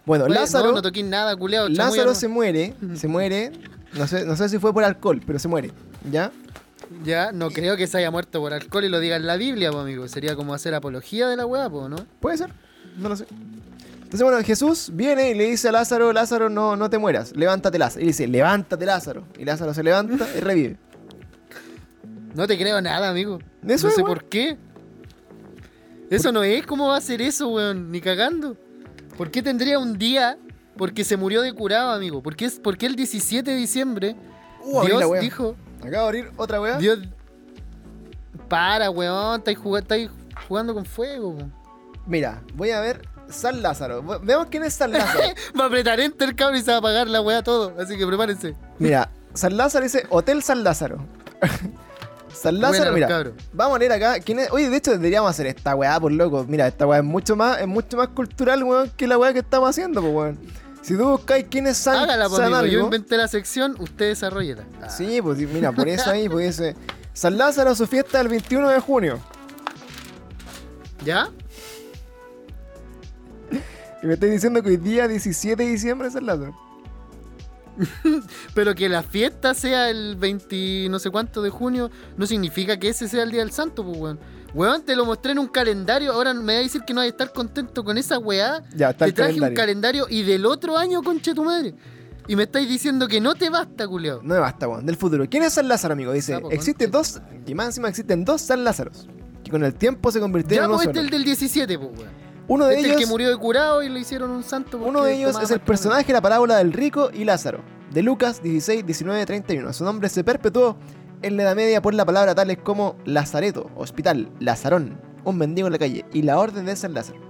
Speaker 1: Bueno, Lázaro.
Speaker 2: No, no toquís nada, culeado.
Speaker 1: Lázaro se muere, se muere, no sé, no sé si fue por alcohol, pero se muere, ¿ya?
Speaker 2: Ya, no creo que se haya muerto por alcohol y lo diga en la Biblia, pues, amigo. Sería como hacer apología de la weá, pues, ¿no?
Speaker 1: Puede ser, no lo sé. Entonces, bueno, Jesús viene y le dice a Lázaro, Lázaro, no, no te mueras, levántate Lázaro. Y dice, levántate Lázaro. Y Lázaro se levanta y revive.
Speaker 2: No te creo nada, amigo.
Speaker 1: Eso
Speaker 2: no
Speaker 1: es,
Speaker 2: sé
Speaker 1: weón.
Speaker 2: por qué. Eso no es. ¿Cómo va a ser eso, weón? Ni cagando. ¿Por qué tendría un día? Porque se murió de curado, amigo. ¿Por qué, es- por qué el 17 de diciembre
Speaker 1: Uh, la
Speaker 2: Dios
Speaker 1: wea.
Speaker 2: dijo...
Speaker 1: Acabo de abrir otra weá.
Speaker 2: Dios... Para, weón. Estáis jugando... Jugando con fuego.
Speaker 1: Mira, voy a ver San Lázaro. Veamos quién es San Lázaro.
Speaker 2: Va a apretar enter, cabrón, y se va a apagar la weá todo. Así que prepárense.
Speaker 1: Mira, San Lázaro dice Hotel San Lázaro. San Lázaro, mira. Vamos a leer acá. ¿quién es? Oye, de hecho deberíamos hacer esta weá, por loco. Mira, esta weá es mucho más, es mucho más cultural, weón, que la weá que estamos haciendo, pues weón. Si tú buscáis quién es San,
Speaker 2: Hágala,
Speaker 1: San
Speaker 2: amigo. Yo inventé la sección, usted desarrollala. Ah.
Speaker 1: Sí, pues mira, por eso ahí, pues dice. San Lázaro, su fiesta el 21 de junio.
Speaker 2: ¿Ya?
Speaker 1: Y me estáis diciendo que hoy día 17 de diciembre es San Lázaro.
Speaker 2: Pero que la fiesta sea el 20 no sé cuánto de junio, no significa que ese sea el día del santo, pues, weón. Weón, te lo mostré en un calendario, ahora me va a decir que no vas a estar contento con esa weá.
Speaker 1: Ya, está
Speaker 2: Te traje un
Speaker 1: calendario.
Speaker 2: y del otro año, conche tu madre. Y me estáis diciendo que no te basta, culiao.
Speaker 1: No me basta, weón. Del futuro. ¿Quién es San Lázaro, amigo? Dice,
Speaker 2: Sapo,
Speaker 1: existe
Speaker 2: concha.
Speaker 1: dos, y más encima existen dos San Lázaros. Que con el tiempo se convirtieron
Speaker 2: Ya,
Speaker 1: en uno
Speaker 2: pues este
Speaker 1: solo.
Speaker 2: es el del 17, pues, weón.
Speaker 1: Uno de
Speaker 2: Este es el
Speaker 1: ellos,
Speaker 2: que murió de curado y hicieron un santo.
Speaker 1: uno de ellos es el personaje de la parábola del rico y Lázaro. De Lucas 16, 19, 31. Su nombre se perpetuó en la Edad Media por la palabra tales como Lazareto, hospital, Lazarón, un mendigo en la calle y la orden de San Lázaro.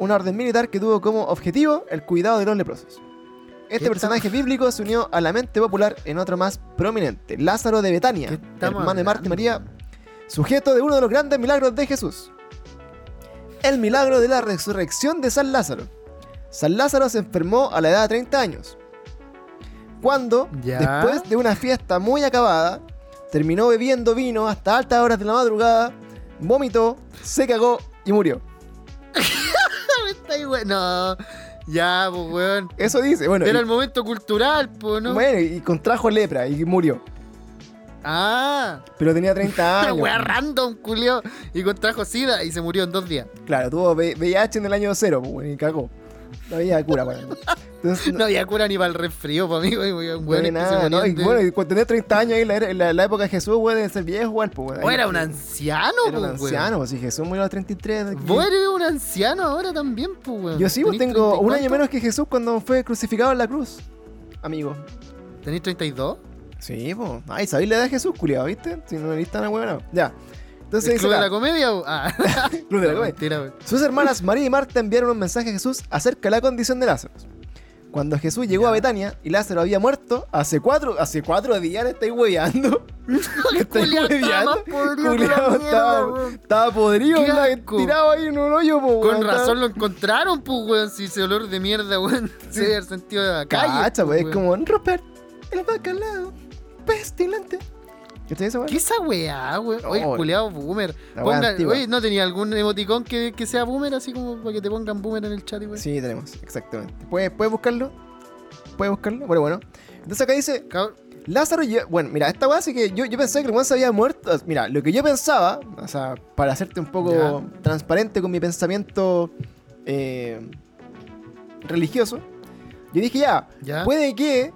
Speaker 1: Una orden militar que tuvo como objetivo el cuidado de los leprosos. Este
Speaker 2: ¿Qué
Speaker 1: personaje bíblico se unió a la mente popular en otro más prominente, Lázaro de Betania,
Speaker 2: ¿Qué estamos
Speaker 1: hermano de Marta y? María, sujeto de uno de los grandes milagros de Jesús. El milagro de la resurrección de San Lázaro. San Lázaro se enfermó a la edad de 30 años. Cuando,
Speaker 2: Ya.
Speaker 1: después de una fiesta muy acabada, terminó bebiendo vino hasta altas horas de la madrugada, vomitó, se cagó y murió.
Speaker 2: Está ahí, weón. No, ya, pues, weón.
Speaker 1: Eso dice, bueno,
Speaker 2: Era
Speaker 1: y,
Speaker 2: el momento cultural, pues, ¿no?
Speaker 1: bueno, y contrajo lepra y murió.
Speaker 2: Ah,
Speaker 1: Pero tenía 30
Speaker 2: una
Speaker 1: años.
Speaker 2: weá random, culiao. Y contrajo SIDA y se murió en dos días.
Speaker 1: Claro, tuvo VIH en el año cero, pues, y cagó. No había cura para. Entonces,
Speaker 2: No había cura ni para el resfrío, amigo. y, weón,
Speaker 1: no
Speaker 2: weones
Speaker 1: había
Speaker 2: que se
Speaker 1: nada, ¿no? Y bueno, y cuando tenía 30 años ahí en la, era- en la- la época de Jesús, güey, de ser viejo igual, pues, güey.
Speaker 2: Oh, era un anciano,
Speaker 1: Era un
Speaker 2: pues,
Speaker 1: anciano, pues si Jesús murió a los 33. aquí-
Speaker 2: Vos eres un anciano ahora también, pues, weón.
Speaker 1: Yo sí, pues
Speaker 2: ¿Tenís
Speaker 1: tengo
Speaker 2: 30 y
Speaker 1: un año menos que Jesús cuando fue crucificado en la cruz. Amigo.
Speaker 2: ¿Tenés 32?
Speaker 1: Sí, pues. Ay, ¿sabéis la edad de Jesús, culiado, viste? Si no eres tan huevonao. Ya. Entonces
Speaker 2: ¿El
Speaker 1: dice
Speaker 2: club de la comedia? o- Ah,
Speaker 1: Club de la Comedia.
Speaker 2: mentira.
Speaker 1: Sus hermanas María y Marta enviaron un mensaje a Jesús acerca de la condición de Lázaro. Cuando Jesús llegó
Speaker 2: Ya.
Speaker 1: a Betania y Lázaro había muerto, hace cuatro, hace cuatro días le estáis hueveando. ¿Le estáis
Speaker 2: estaba
Speaker 1: hueveando? estaba, estaba podrido, tirado ahí en un hoyo, po,
Speaker 2: Con
Speaker 1: weón, estaba-
Speaker 2: razón lo encontraron, pues, weón. Si ese olor de mierda, weón, se debe haber sentido de la calle.
Speaker 1: Cacha,
Speaker 2: pues,
Speaker 1: pues, es como Rupert, el bacalao, pestilente. ¿Qué?
Speaker 2: ¿Qué esa weá, weón? Oye,
Speaker 1: Oh,
Speaker 2: culeado boomer. Ponga- oye, ¿no tenía algún emoticón que, que sea boomer así como para que te pongan boomer en el chat, weón?
Speaker 1: Sí, tenemos, exactamente. ¿Puedes, ¿Puedes buscarlo? ¿Puedes buscarlo? Bueno, bueno. Entonces acá dice,
Speaker 2: Cabr-
Speaker 1: Lázaro, lle- bueno, mira, esta weá sí que yo, yo pensé que el weón se había muerto. Mira, lo que yo pensaba, o sea, para hacerte un poco
Speaker 2: Ya.
Speaker 1: transparente con mi pensamiento eh, religioso, yo dije ya,
Speaker 2: ¿Ya?
Speaker 1: puede que,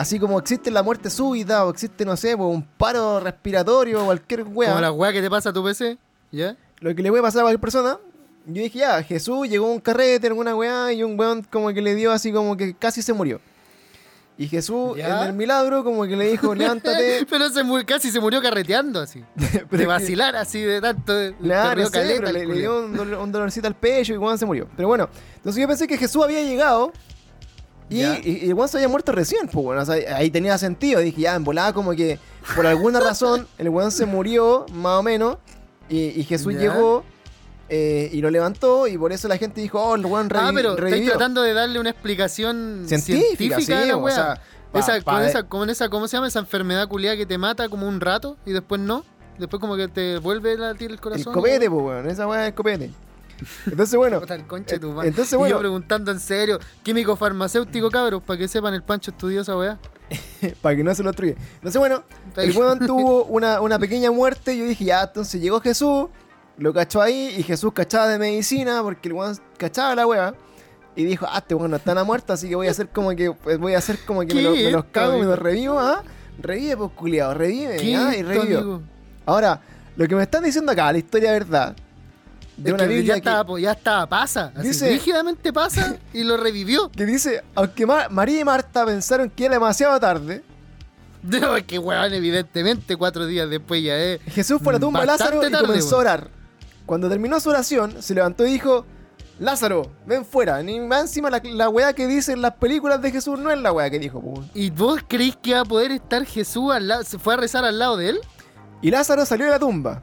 Speaker 1: así como existe la muerte súbita o existe, no sé, un paro respiratorio o cualquier weá,
Speaker 2: Como la weá que te pasa a tu PC, ¿ya?
Speaker 1: lo que le puede pasar a cualquier persona, yo dije ya, Jesús llegó a un carrete, alguna weá, y un weón como que le dio así como que casi se murió. Y Jesús,
Speaker 2: ¿Ya?
Speaker 1: en el milagro, como que le dijo, levántate.
Speaker 2: Pero se casi se murió carreteando así. De vacilar así de tanto.
Speaker 1: no sé,
Speaker 2: caleta
Speaker 1: pero le, dio un, dolor- un dolorcito al pecho y Juan se murió. Pero bueno, entonces yo pensé que Jesús había llegado y, y, y Juan se había muerto recién. Pues bueno, o sea, ahí tenía sentido. Dije, ya, en volada como que por alguna razón el Juan se murió, más o menos, y, y Jesús
Speaker 2: Ya.
Speaker 1: llegó eh, y lo levantó y por eso la gente dijo, oh, el Juan
Speaker 2: Ah, pero estáis
Speaker 1: revivió.
Speaker 2: tratando de darle una explicación
Speaker 1: Científica,
Speaker 2: científica,
Speaker 1: sí,
Speaker 2: a la
Speaker 1: o sea, pa-
Speaker 2: esa,
Speaker 1: pa-
Speaker 2: con, esa, con esa, ¿cómo se llama? Esa enfermedad culiada que te mata como un rato y después no. Después como que te vuelve a latir el
Speaker 1: el
Speaker 2: corazón.
Speaker 1: copete, pues bueno, esa weá es el copete. Entonces, bueno, entonces,
Speaker 2: Y
Speaker 1: bueno.
Speaker 2: yo preguntando en serio, químico farmacéutico, cabros, para que sepan el pancho estudió esa weá.
Speaker 1: para que no se lo truye. Entonces, bueno, el weón tuvo una, una pequeña muerte. y Yo dije, ya, entonces llegó Jesús, lo cachó ahí, y Jesús cachaba de medicina, porque el weón cachaba la wea. Y dijo, ah, este weón no está nada muerto, así que voy a hacer como que pues, voy a hacer como que me, lo-
Speaker 2: ¿Qué
Speaker 1: me los cago, me los revivo, ah. Revive, pues culiado, revive,
Speaker 2: ¿Qué
Speaker 1: ah, y
Speaker 2: amigo?
Speaker 1: Ahora, lo que me están diciendo acá, la historia verdad, de
Speaker 2: Es
Speaker 1: una
Speaker 2: que
Speaker 1: Biblia
Speaker 2: ya, estaba, ya estaba, pasa. Así,
Speaker 1: Dice-
Speaker 2: rígidamente pasa y lo revivió.
Speaker 1: que dice, aunque Ma- María y Marta pensaron que era demasiado tarde,
Speaker 2: No, es que weón, evidentemente, cuatro días después ya es.
Speaker 1: Jesús fue a la tumba de Lázaro y
Speaker 2: tarde,
Speaker 1: comenzó a orar. Cuando terminó su oración, se levantó y dijo: Lázaro, ven fuera. Ni más encima la, la weá que dicen las películas de Jesús no es la weá que dijo.
Speaker 2: ¿Y vos creís que iba a poder estar Jesús al lado? ¿Se fue a rezar al lado de él?
Speaker 1: Y Lázaro salió de la tumba.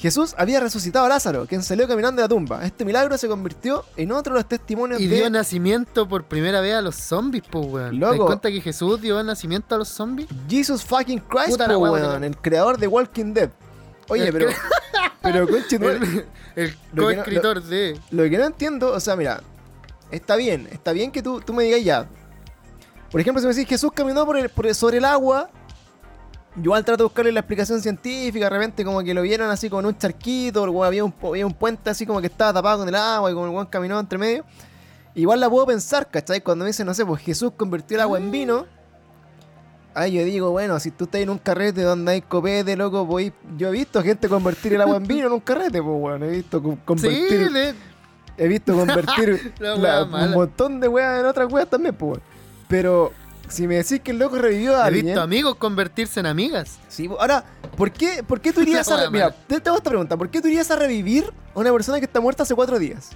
Speaker 1: Jesús había resucitado a Lázaro, quien salió caminando de la tumba. Este milagro se convirtió en otro de los testimonios
Speaker 2: Y
Speaker 1: de
Speaker 2: dio nacimiento por primera vez a los zombies, pues, weón. ¿Te das cuenta que Jesús dio nacimiento a los zombies?
Speaker 1: Jesus fucking Christ,
Speaker 2: Puta
Speaker 1: po, weón,
Speaker 2: weón.
Speaker 1: el creador de Walking Dead. Oye,
Speaker 2: El
Speaker 1: pero. pero, conche, tu-
Speaker 2: El, el
Speaker 1: no-
Speaker 2: coescritor de.
Speaker 1: Lo que no entiendo, o sea, mira, está bien, está bien que tú, tú me digas ya. Por ejemplo, si me decís Jesús caminó por el, por el- sobre el agua, igual trato de buscarle la explicación científica, de repente como que lo vieron así con un charquito, el había un, había un puente así como que estaba tapado con el agua y como el weón caminó entre medio. Igual la puedo pensar, ¿cachai? Cuando me dicen, no sé, pues Jesús convirtió el agua en vino. Ahí yo digo, bueno, si tú estás en un carrete donde hay copete, loco, voy... yo he visto gente convertir el agua en vino en un carrete, pues, weón. He visto co-
Speaker 2: Sí,
Speaker 1: convertir
Speaker 2: de-
Speaker 1: He visto convertir
Speaker 2: La
Speaker 1: un montón de weas en otras weas también, pues. weón. Pero si me decís que el loco revivió a
Speaker 2: he
Speaker 1: alguien.
Speaker 2: visto amigos convertirse en amigas.
Speaker 1: Sí, po. ahora, ¿por qué, ¿por qué tú irías a. Mira, te, te hago esta pregunta. ¿Por qué tú irías a revivir a una persona que está muerta hace cuatro días?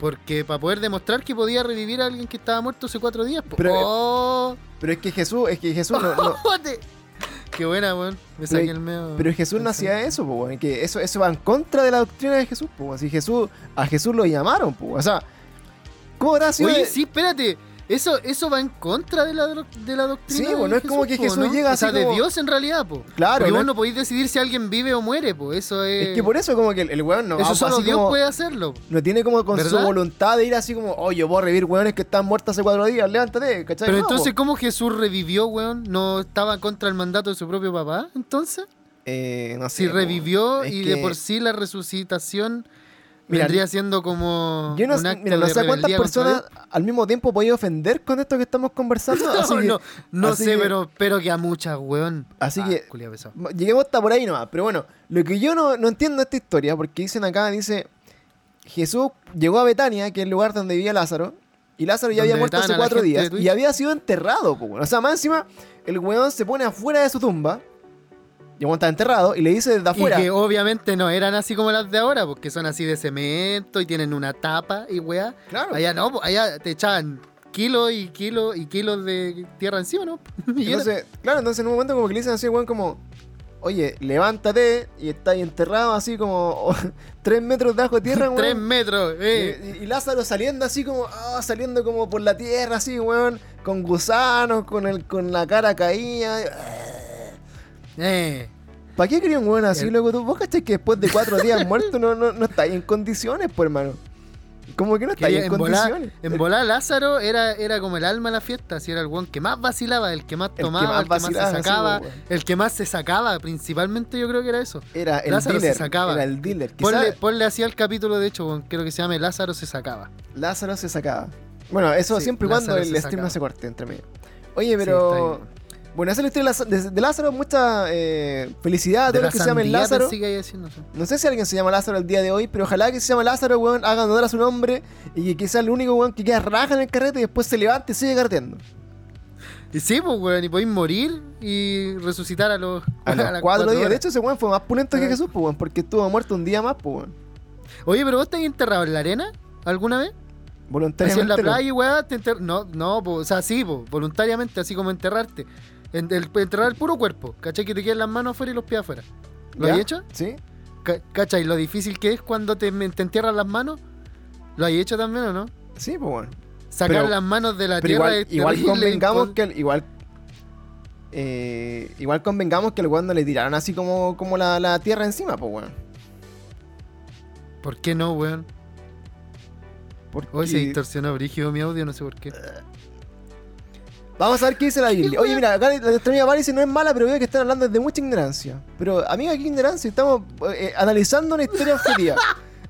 Speaker 2: Porque para poder demostrar que podía revivir a alguien que estaba muerto hace cuatro días. po.
Speaker 1: Pero-
Speaker 2: oh,
Speaker 1: Pero es que Jesús, es que Jesús no. no-
Speaker 2: Qué buena, weón. Me
Speaker 1: Pero-
Speaker 2: saqué el medio.
Speaker 1: pero Jesús no hacía eso, pues, weón. Que eso, eso va en contra de la doctrina de Jesús, weón. Si Jesús, a Jesús lo llamaron, pues. O sea, ¿cómo habrá sido?
Speaker 2: Oye,
Speaker 1: de-
Speaker 2: sí, espérate. Eso, eso va en contra de la, de la doctrina.
Speaker 1: Sí, bueno, es como que
Speaker 2: po,
Speaker 1: Jesús
Speaker 2: ¿no?
Speaker 1: llega
Speaker 2: O sea, de
Speaker 1: como-
Speaker 2: Dios en realidad, po.
Speaker 1: Claro,
Speaker 2: Porque
Speaker 1: no
Speaker 2: vos no podéis decidir si alguien vive o muere, po. Eso es.
Speaker 1: Es que por eso, como que el, el weón no.
Speaker 2: eso
Speaker 1: va
Speaker 2: solo
Speaker 1: así
Speaker 2: Dios
Speaker 1: como-
Speaker 2: puede hacerlo.
Speaker 1: No tiene como con su
Speaker 2: ¿Verdad?
Speaker 1: voluntad de ir así como, oh, yo puedo revivir weones que están muertos hace cuatro días, levántate, ¿cachai?
Speaker 2: Pero
Speaker 1: No,
Speaker 2: entonces,
Speaker 1: po.
Speaker 2: ¿cómo Jesús revivió, weón? ¿No estaba contra el mandato de su propio papá? Entonces,
Speaker 1: Eh, no sé.
Speaker 2: si
Speaker 1: po.
Speaker 2: revivió y
Speaker 1: que-
Speaker 2: de por sí la resucitación
Speaker 1: Mira,
Speaker 2: vendría siendo como
Speaker 1: Yo no,
Speaker 2: un acto
Speaker 1: mira, no sé cuántas personas al mismo tiempo podía ofender con esto que estamos conversando. Así
Speaker 2: No,
Speaker 1: que,
Speaker 2: no, no
Speaker 1: así
Speaker 2: sé,
Speaker 1: que-
Speaker 2: pero, pero que a muchas, weón.
Speaker 1: Así
Speaker 2: Ah,
Speaker 1: que-. Lleguemos hasta por ahí nomás. Pero bueno, lo que yo no, no entiendo esta historia, porque dicen acá, dice, Jesús llegó a Betania, que es el lugar donde vivía Lázaro, y Lázaro ya había muerto hace cuatro días, y había sido enterrado. po. O sea, más encima, el weón se pone afuera de su tumba, y el está enterrado, y le dice desde afuera,
Speaker 2: Y que obviamente no eran así como las de ahora, porque son así de cemento y tienen una tapa y weá.
Speaker 1: claro,
Speaker 2: Allá no, po, allá te echaban kilos y kilos y kilos de tierra encima, ¿no? Y
Speaker 1: Entonces, claro, entonces en un momento como que le dicen así, weón, como, oye, levántate y está ahí enterrado así como tres metros debajo de tierra, weón.
Speaker 2: Tres metros, eh.
Speaker 1: Y, y Lázaro saliendo así como, ah, saliendo como por la tierra, así, weón, con gusanos, con el, con la cara caída.
Speaker 2: Eh.
Speaker 1: ¿Para qué quería un weón así, loco? ¿Tú, ¿Vos cachai que después de cuatro días muerto no, no, no estáis en condiciones, pues, hermano? Como que no estáis en
Speaker 2: volar,
Speaker 1: condiciones.
Speaker 2: en volar Lázaro era, era como el alma de la fiesta, así era el weón que más vacilaba, el que más
Speaker 1: que
Speaker 2: tomaba,
Speaker 1: más
Speaker 2: el que más, se sacaba, el que más se sacaba, principalmente yo creo que era eso.
Speaker 1: Era el
Speaker 2: Lázaro se
Speaker 1: dealer.
Speaker 2: sacaba.
Speaker 1: Era el dealer.
Speaker 2: Ponle, ponle así al capítulo, de hecho, creo que se llame Lázaro se sacaba.
Speaker 1: Lázaro se sacaba. Bueno, eso
Speaker 2: Sí,
Speaker 1: siempre y cuando el
Speaker 2: se
Speaker 1: stream no se corte entre medio. Oye, pero... bueno, esa es la historia de Lázaro-. Mucha eh, felicidad a todos los que se llamen Lázaro. No sé si alguien se llama Lázaro el día de hoy, pero ojalá que se llame Lázaro, weón, haga honor a su nombre y que quizás el único weón que queda raja en el carrete y después se levante y sigue carreteando.
Speaker 2: Y sí, pues, weón, y podéis morir y resucitar a los,
Speaker 1: A los
Speaker 2: las
Speaker 1: cuatro, días.
Speaker 2: horas.
Speaker 1: De hecho, ese weón fue más pulento que. Jesús, pues, weón, porque estuvo muerto un día más, pues, weón.
Speaker 2: Oye, pero vos estás enterrado en la arena alguna vez? Así
Speaker 1: Voluntariamente.
Speaker 2: en la playa te enter- No, no, po, o sea, sí, po, voluntariamente, así como enterrarte. En- el- enterrar el puro cuerpo, ¿cachai? Que te queden las manos afuera y los pies afuera. ¿Lo
Speaker 1: ¿Ya?
Speaker 2: has hecho?
Speaker 1: Sí.
Speaker 2: Ca- ¿Cachai? Lo difícil que es cuando te, te entierran las manos. ¿Lo has hecho también o no?
Speaker 1: Sí, pues, weón.
Speaker 2: Sacar
Speaker 1: Pero-
Speaker 2: las manos de la tierra
Speaker 1: igual,
Speaker 2: es
Speaker 1: igual convengamos que el- igual eh, igual convengamos que el weón no le tiraron así como, como la, la tierra encima, pues weón.
Speaker 2: ¿Por qué no, weón?
Speaker 1: Porque-
Speaker 2: Hoy se distorsionó brígido mi audio, no sé por qué.
Speaker 1: Vamos a ver qué dice la Biblia. Oye, mira, acá la amiga Mari dice no es mala, pero veo que están hablando desde mucha ignorancia. Pero, amiga, ¿qué ignorancia? Estamos eh, analizando una historia objetiva.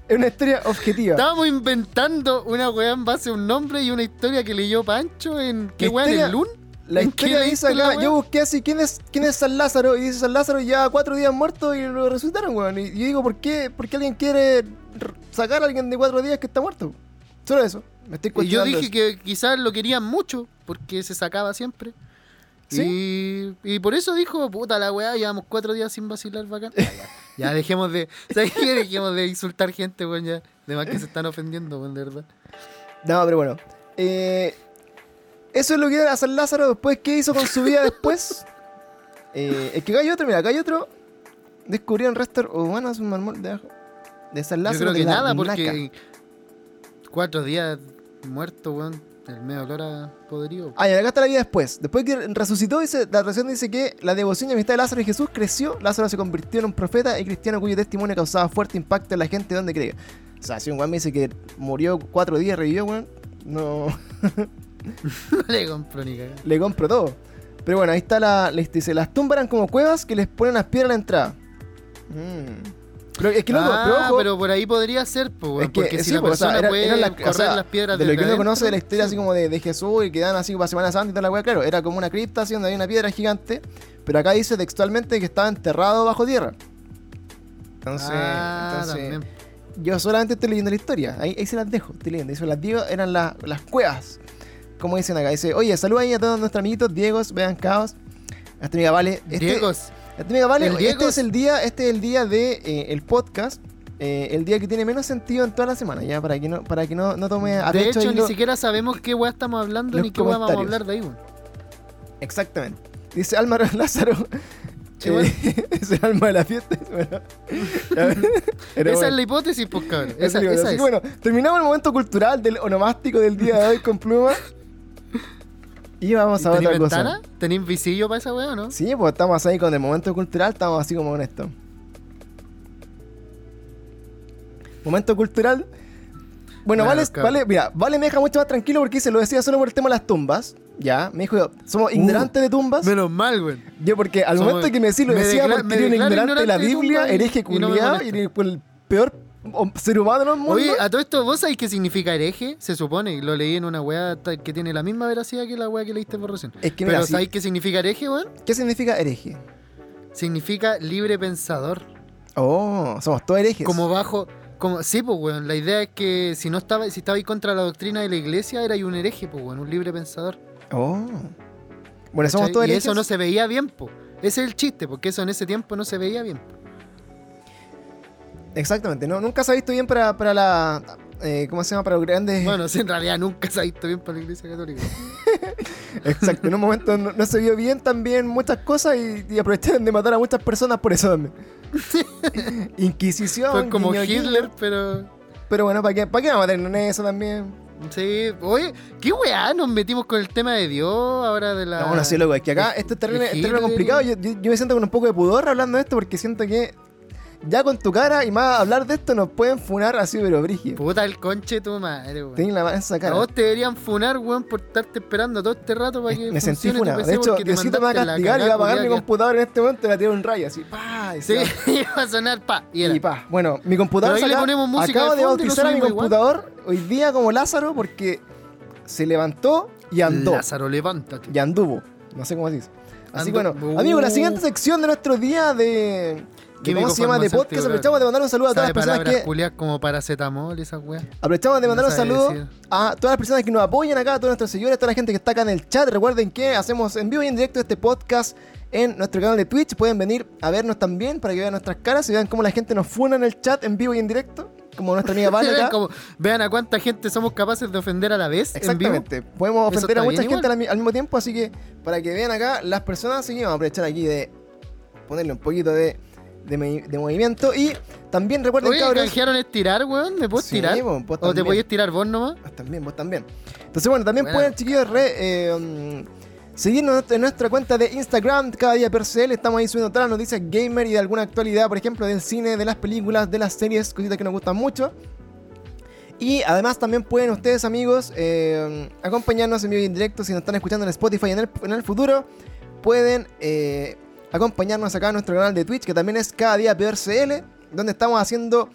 Speaker 1: es una historia objetiva.
Speaker 2: Estábamos inventando una weá en base a un nombre y una historia que leyó Pancho en. ¿Qué weá en el LUN?
Speaker 1: La
Speaker 2: ¿En
Speaker 1: historia dice acá, yo busqué así, ¿quién es, ¿quién es San Lázaro? Y dice San Lázaro ya cuatro días muerto y lo resucitaron, weón. Y yo digo, ¿por qué, ¿por qué alguien quiere sacar a alguien de cuatro días que está muerto? Solo eso. Me estoy
Speaker 2: Y yo
Speaker 1: cuestionando
Speaker 2: dije que quizás lo querían mucho porque se sacaba siempre.
Speaker 1: ¿Sí?
Speaker 2: Y, y por eso dijo, puta la weá, llevamos cuatro días sin vacilar bacán. Ya. Ya dejemos de. ¿Sabes qué? Dejemos de insultar gente, weón, ya. De más que se están ofendiendo, weón, de verdad.
Speaker 1: No, pero bueno. Eh, eso es lo que era San Lázaro. Después, ¿qué hizo con su vida después? Eh, es que acá hay otro, mira, acá hay otro. Descubrieron restos humanos un mármol de, de San
Speaker 2: Yo
Speaker 1: Lázaro.
Speaker 2: creo que
Speaker 1: de
Speaker 2: nada,
Speaker 1: Naca.
Speaker 2: porque. Cuatro días muerto, weón. El medio olor a podrido.
Speaker 1: Ah, y acá está la vida después. Después que resucitó, dice, la tradición dice que la devoción y amistad de Lázaro y Jesús creció. Lázaro se convirtió en un profeta y cristiano cuyo testimonio causaba fuerte impacto en la gente donde creía. O sea, si un weón me dice que murió cuatro días, revivió, weón, no
Speaker 2: le compro ni cagar.
Speaker 1: le compro todo. Pero bueno, ahí está la, dice, las tumbas eran como cuevas que les ponen las piedras a la entrada. Mm. Pero es que loco,
Speaker 2: ah,
Speaker 1: pero ojo,
Speaker 2: pero por ahí podría ser, pues,
Speaker 1: es que
Speaker 2: porque si
Speaker 1: sí,
Speaker 2: la
Speaker 1: pues, o sea,
Speaker 2: persona
Speaker 1: era-
Speaker 2: puede
Speaker 1: eran las-
Speaker 2: correr
Speaker 1: o sea,
Speaker 2: las piedras
Speaker 1: de lo que uno conoce de la historia
Speaker 2: sí,
Speaker 1: así como de, de Jesús y que dan así para Semana Santa y toda la weá, claro, era como una cripta así donde había una piedra gigante, pero acá dice textualmente que estaba enterrado bajo tierra. Entonces,
Speaker 2: ah,
Speaker 1: entonces yo solamente estoy leyendo la historia, ahí, ahí se las dejo, estoy leyendo, dice, las digo eran las, las cuevas, como dicen acá, dice, oye, saluda ahí a todos nuestros amiguitos, Diegos, vean caos, a esta amiga Vale, este,
Speaker 2: Diegos.
Speaker 1: Vale,
Speaker 2: El
Speaker 1: este
Speaker 2: Diegos.
Speaker 1: es el día, este es el día de eh, el podcast, eh, el día que tiene menos sentido en toda la semana, ya, para que no, para que no, no tome a
Speaker 2: De hecho, ni
Speaker 1: lo-
Speaker 2: siquiera sabemos qué weá estamos hablando ni qué weá vamos a hablar de ahí.
Speaker 1: Exactamente. Dice Álvaro Lázaro. Eh,
Speaker 2: bueno.
Speaker 1: es el alma de la fiesta. Bueno,
Speaker 2: esa
Speaker 1: bueno,
Speaker 2: es la hipótesis, pues, cabrón.
Speaker 1: esa
Speaker 2: Esa,
Speaker 1: es la
Speaker 2: esa
Speaker 1: Así
Speaker 2: es.
Speaker 1: que bueno, terminamos el momento cultural del onomástico del día de hoy con pluma. Y vamos a
Speaker 2: ¿Tenéis
Speaker 1: otra cosa.
Speaker 2: ventana? ¿Tenéis visillo para esa weá o no?
Speaker 1: Sí, pues estamos ahí con el momento cultural, estamos así como con esto. Momento cultural. Bueno, vale, vale, mira, vale me deja mucho más tranquilo porque se lo decía solo por el tema de las tumbas. Ya, me dijo, somos ignorantes de tumbas.
Speaker 2: Menos mal, weón.
Speaker 1: Yo porque al
Speaker 2: Somos-
Speaker 1: momento que me decís lo decía porque era un ignorante de la Biblia, hereje
Speaker 2: y no
Speaker 1: culiado y,
Speaker 2: molesta.
Speaker 1: el- peor ser humano del mundo.
Speaker 2: Oye, a todo esto, ¿vos sabés qué significa hereje? Se supone, lo leí en una weá que tiene la misma veracidad que la weá que leíste por recién.
Speaker 1: es que mira,
Speaker 2: Pero
Speaker 1: sí,
Speaker 2: ¿sabéis qué significa hereje, weón?
Speaker 1: ¿qué significa hereje?
Speaker 2: Significa libre pensador.
Speaker 1: Oh, somos todos herejes.
Speaker 2: Como bajo. Como, sí, pues, weón. La idea es que si no estaba, si estaba ahí contra la doctrina de la iglesia, era un hereje, pues, weón. Un libre pensador.
Speaker 1: Oh. Bueno, somos
Speaker 2: ¿cachai?
Speaker 1: todos
Speaker 2: y
Speaker 1: herejes.
Speaker 2: eso no se veía bien, pues. Ese es el chiste, porque eso en ese tiempo no se veía bien. po.
Speaker 1: Exactamente, no, nunca se ha visto bien para, para la. eh, ¿Cómo se llama? Para los grandes.
Speaker 2: Bueno, sí, en realidad nunca se ha visto bien para la iglesia católica.
Speaker 1: Exacto, en un momento no, no se vio bien también muchas cosas y, y aprovecharon de matar a muchas personas por eso también. Inquisición.
Speaker 2: Fue como. Hitler, pero.
Speaker 1: Pero bueno, ¿para qué, ¿para qué vamos a en eso también?
Speaker 2: Sí, oye, qué weá, nos metimos con el tema de Dios ahora de la.
Speaker 1: No, bueno, sí, loco, es que acá esto es terrible,
Speaker 2: de
Speaker 1: es
Speaker 2: Hitler.
Speaker 1: complicado. Yo, yo- yo me siento con un poco de pudor hablando de esto porque siento que ya con tu cara y más hablar de esto nos pueden funar así, pero brígido.
Speaker 2: Puta el conche tu madre, weón.
Speaker 1: Tenés la mano en esa
Speaker 2: A
Speaker 1: cara.
Speaker 2: vos te deberían funar, weón, por estarte esperando todo este rato para que
Speaker 1: Me sentí funado. De hecho, Diosito me va a
Speaker 2: la
Speaker 1: castigar y va a apagar mi computador en este momento y va a tirar un rayo así. se
Speaker 2: Sí,
Speaker 1: va.
Speaker 2: iba a sonar pa. Y.
Speaker 1: Y pa, bueno, mi computador
Speaker 2: música
Speaker 1: acabo
Speaker 2: de
Speaker 1: de
Speaker 2: fondo lo
Speaker 1: bautizar a mi
Speaker 2: igual.
Speaker 1: computador hoy día como Lázaro porque se levantó y andó.
Speaker 2: Lázaro, levántate.
Speaker 1: Y anduvo. No sé cómo se dice. Así que bueno, amigos, la
Speaker 2: Uh.
Speaker 1: siguiente sección de nuestro día de. De ¿Cómo se llama? De podcast. Aprovechamos de mandar un saludo a todas las personas que.
Speaker 2: como paracetamol, esas weas.
Speaker 1: Aprovechamos de mandar un saludo
Speaker 2: decir.
Speaker 1: a todas las personas que nos apoyan acá, a todos nuestros seguidores, a toda la gente que está acá en el chat. Recuerden que hacemos en vivo y en directo este podcast en nuestro canal de Twitch. Pueden venir a vernos también para que vean nuestras caras y vean cómo la gente nos funa en el chat en vivo y en directo. Como nuestra amiga Vale acá.
Speaker 2: Como, vean a cuánta gente somos capaces de ofender a la vez. En vivo.
Speaker 1: Exactamente. Podemos ofender a mucha gente al, mi- al mismo tiempo, así que para que vean acá las personas, que vamos a aprovechar aquí de ponerle un poquito de, de, movimiento. Y también recuerden,
Speaker 2: Oye,
Speaker 1: cabros.
Speaker 2: canjearon estirar, weón. ¿Me puedo
Speaker 1: Sí,
Speaker 2: estirar?
Speaker 1: vos, vos
Speaker 2: ¿O te podías estirar vos nomás?
Speaker 1: Vos también, vos también. Entonces, bueno, también pueden, chiquillos, re, eh, um, seguirnos en nuestra cuenta de Instagram, cada día PRCL. Estamos ahí subiendo todas las noticias gamer y de alguna actualidad, por ejemplo, del cine, de las películas, de las series, cositas que nos gustan mucho. Y además también pueden ustedes, amigos, eh, acompañarnos en vivo y en directo si nos están escuchando en Spotify en el, en el futuro. Pueden eh, acompañarnos acá en nuestro canal de Twitch, que también es cada día PRCL, donde estamos haciendo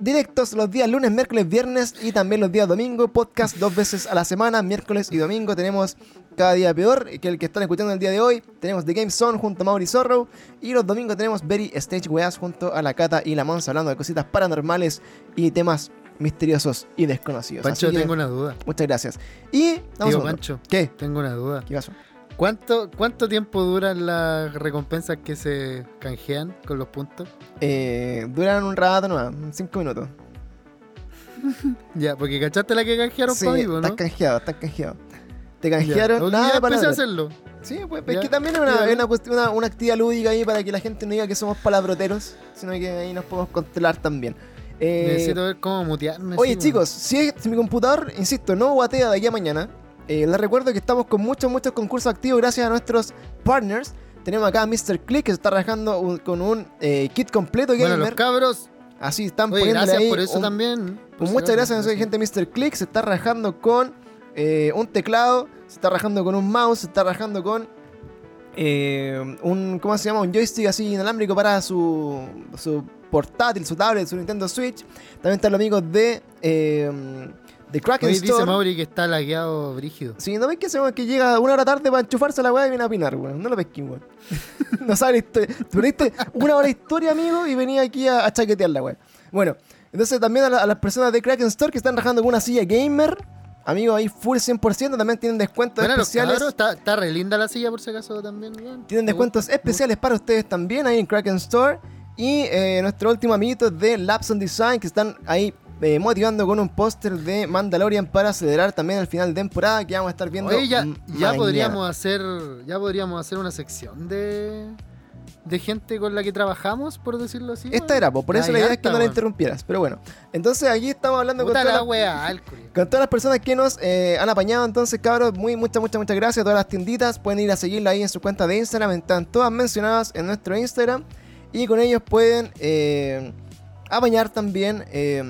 Speaker 1: directos los días lunes, miércoles, viernes y también los días domingo. Podcast dos veces a la semana, miércoles y domingo. Tenemos cada día peor que el que están escuchando el día de hoy. Tenemos The Game Zone junto a Mauri Zorro. Y los domingos tenemos Very Stage Weas junto a la Cata y la Monza hablando de cositas paranormales y temas misteriosos y desconocidos.
Speaker 2: Pancho,
Speaker 1: Así que,
Speaker 2: tengo una duda.
Speaker 1: Muchas gracias. Y.
Speaker 2: Tío
Speaker 1: segundo.
Speaker 2: Pancho,
Speaker 1: ¿Qué?
Speaker 2: tengo una duda.
Speaker 1: ¿Qué pasó?
Speaker 2: ¿Cuánto, ¿Cuánto tiempo duran las recompensas que se canjean con los puntos?
Speaker 1: Eh, duran un rato nomás, cinco minutos.
Speaker 2: Ya, porque cachaste la que canjearon
Speaker 1: Sí,
Speaker 2: para vivo,
Speaker 1: estás
Speaker 2: ¿no?
Speaker 1: canjeado, estás canjeado. Te
Speaker 2: Ya.
Speaker 1: canjearon
Speaker 2: Ok,
Speaker 1: nada
Speaker 2: ya
Speaker 1: para
Speaker 2: a hacerlo.
Speaker 1: Sí, pues es
Speaker 2: Ya.
Speaker 1: que también es una,
Speaker 2: Ya.
Speaker 1: es una, cuestión- una, una actividad lúdica ahí para que la gente no diga que somos palabroteros, sino que ahí nos podemos controlar también. Eh,
Speaker 2: Necesito ver cómo mutearme.
Speaker 1: Oye
Speaker 2: sí,
Speaker 1: chicos, si, es- si mi computador, insisto, no batea de aquí a mañana, eh, les recuerdo que estamos con muchos, muchos concursos activos gracias a nuestros partners. Tenemos acá a Mr. Click que se está rajando un- con un eh, kit completo
Speaker 2: Bueno,
Speaker 1: gamer.
Speaker 2: los cabros.
Speaker 1: Así están
Speaker 2: Oye,
Speaker 1: poniéndole
Speaker 2: gracias
Speaker 1: ahí
Speaker 2: por eso
Speaker 1: un-
Speaker 2: también.
Speaker 1: pues muchas gracias a gente Mr. Click. Se está rajando con eh, un teclado, se está rajando con un mouse, se está rajando con eh, un, ¿cómo se llama? Un joystick así inalámbrico para su, su portátil, su tablet, su Nintendo Switch. También están los amigos de, eh, de Kraken
Speaker 2: Hoy dice
Speaker 1: Store.
Speaker 2: Mauri que está lagueado brígido.
Speaker 1: Si no ves que se que llega una hora tarde para enchufarse la weá y viene a opinar, weón. No lo pesquín, weón. no. Tú perdiste una hora de historia, amigo, y venía aquí a, a chaquetear la weá. Bueno, entonces también a, la- a las personas de Kraken Store que están rajando con una silla gamer, amigo, ahí full 100%, también tienen descuentos
Speaker 2: Bueno, los
Speaker 1: especiales.
Speaker 2: cabros, está, está re linda la silla por si acaso también. weón.
Speaker 1: Tienen descuentos
Speaker 2: gusta,
Speaker 1: especiales para ustedes también ahí en Kraken Store. Y eh, nuestro último amiguito de Labs on Design que están ahí eh, motivando con un póster de Mandalorian para acelerar también el final de temporada que vamos a estar viendo.
Speaker 2: Oye, ya, podríamos hacer ya podríamos hacer una sección de de gente con la que trabajamos, por decirlo así.
Speaker 1: Esta era, po, por eso la idea es que no la interrumpieras. Pero bueno, entonces aquí estamos hablando con
Speaker 2: la
Speaker 1: con todas las personas que nos eh, han apañado. Entonces, cabros, muy, muchas, muchas, muchas gracias a todas las tienditas. Pueden ir a seguirla ahí en su cuenta de Instagram. Están todas mencionadas en nuestro Instagram. Y con ellos pueden eh, apañar también eh,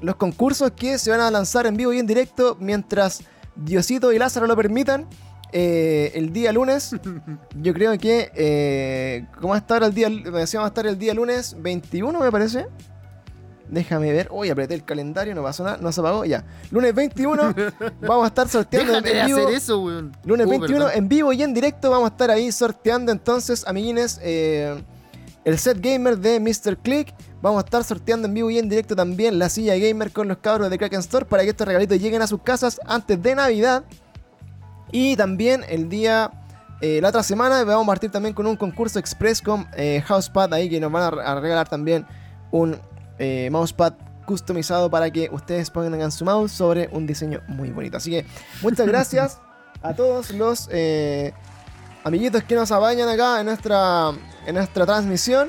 Speaker 1: los concursos que se van a lanzar en vivo y en directo mientras Diosito y Lázaro lo permitan. eh, el día lunes, yo creo que eh, ¿cómo va a estar el día? Me decía, va a estar el día lunes 21, me parece. Déjame ver. Uy, apreté el calendario, no pasó nada, no se apagó. Ya. Lunes 21 vamos a estar sorteando en vivo.
Speaker 2: hacer eso, weón.
Speaker 1: Lunes
Speaker 2: Uh,
Speaker 1: 21
Speaker 2: perdón.
Speaker 1: en vivo y en directo vamos a estar ahí sorteando entonces, amiguines, eh, el set gamer de Mr. Click. Vamos a estar sorteando en vivo y en directo también la silla gamer con los cabros de Kraken Store para que estos regalitos lleguen a sus casas antes de Navidad. Y también el día, eh, la otra semana, vamos a partir también con un concurso express con eh, Housepad ahí que nos van a re- a regalar también un eh, mousepad customizado para que ustedes pongan su mouse sobre un diseño muy bonito. Así que muchas gracias a todos los eh, amiguitos que nos apañan acá en nuestra, en nuestra transmisión.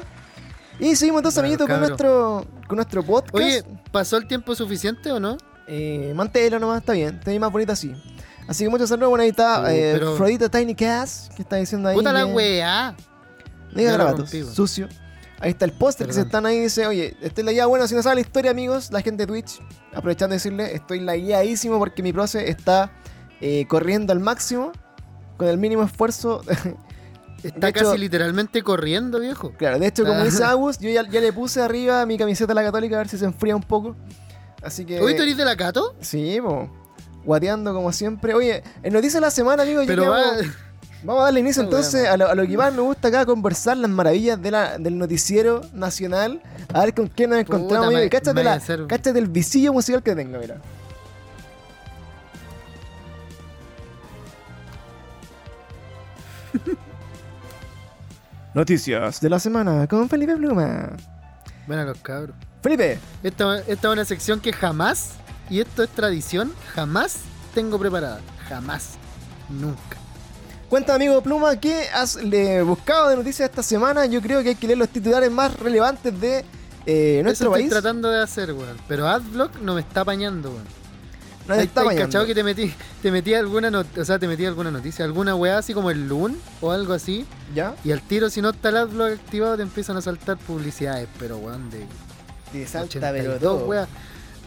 Speaker 1: Y seguimos entonces,
Speaker 2: Bueno,
Speaker 1: amiguitos, con nuestro, con nuestro podcast.
Speaker 2: Oye, ¿pasó el tiempo suficiente o no?
Speaker 1: Eh, mantelo nomás, está bien. Está bien más bonito así. Así que muchos saludos. Bueno, ahí está
Speaker 2: Uh,
Speaker 1: eh,
Speaker 2: pero-
Speaker 1: Frodita Tiny Cast, que está diciendo ahí.
Speaker 2: Puta la
Speaker 1: que-
Speaker 2: weá.
Speaker 1: Diga
Speaker 2: weón.
Speaker 1: sucio. Ahí está el póster que se están ahí. Dice, oye, esta es la guía. Bueno, si no sabe la historia, amigos, la gente de Twitch, aprovechando de decirle, estoy la guiadísimo porque mi proce está eh, corriendo al máximo, con el mínimo esfuerzo.
Speaker 2: Está
Speaker 1: hecho-
Speaker 2: casi literalmente corriendo, viejo.
Speaker 1: claro, de hecho, como
Speaker 2: Ah.
Speaker 1: dice Agus, yo ya, ya le puse arriba mi camiseta de la católica a ver si se enfría un poco. Así que.
Speaker 2: ¿Hoy tú eres de la Cato?
Speaker 1: Sí, po. Guateando como siempre. Oye, Noticias de la Semana, amigos, ya
Speaker 2: Pero va.
Speaker 1: vamos, vamos a darle inicio entonces a lo, a lo que más me gusta acá, conversar las maravillas de la, del noticiero nacional. A ver con qué nos
Speaker 2: Puta,
Speaker 1: encontramos,
Speaker 2: me-
Speaker 1: amigo. Cáchate,
Speaker 2: me
Speaker 1: la,
Speaker 2: a hacer-
Speaker 1: cáchate el visillo musical que tengo, mira. Noticias de la semana con Felipe Pluma.
Speaker 2: Bueno, los cabros.
Speaker 1: Felipe,
Speaker 2: Esta, esta es una sección que jamás, y esto es tradición, jamás tengo preparada. Jamás. Nunca.
Speaker 1: Cuéntame, amigo Pluma, ¿qué has le, buscado de noticias esta semana? Yo creo que hay que leer los titulares más relevantes de eh, nuestro
Speaker 2: Eso
Speaker 1: país.
Speaker 2: estoy tratando de hacer, weón. Pero Adblock no me está apañando, weón.
Speaker 1: No está bañando.
Speaker 2: cachado que te metí, te metí alguna not- o sea, te metí alguna noticia, alguna weá así como el LUN o algo así,
Speaker 1: ¿Ya?
Speaker 2: y al tiro si no está el Adblock activado te empiezan a saltar publicidades, pero weón, de
Speaker 1: De salta,
Speaker 2: 82
Speaker 1: pero todo.
Speaker 2: weas.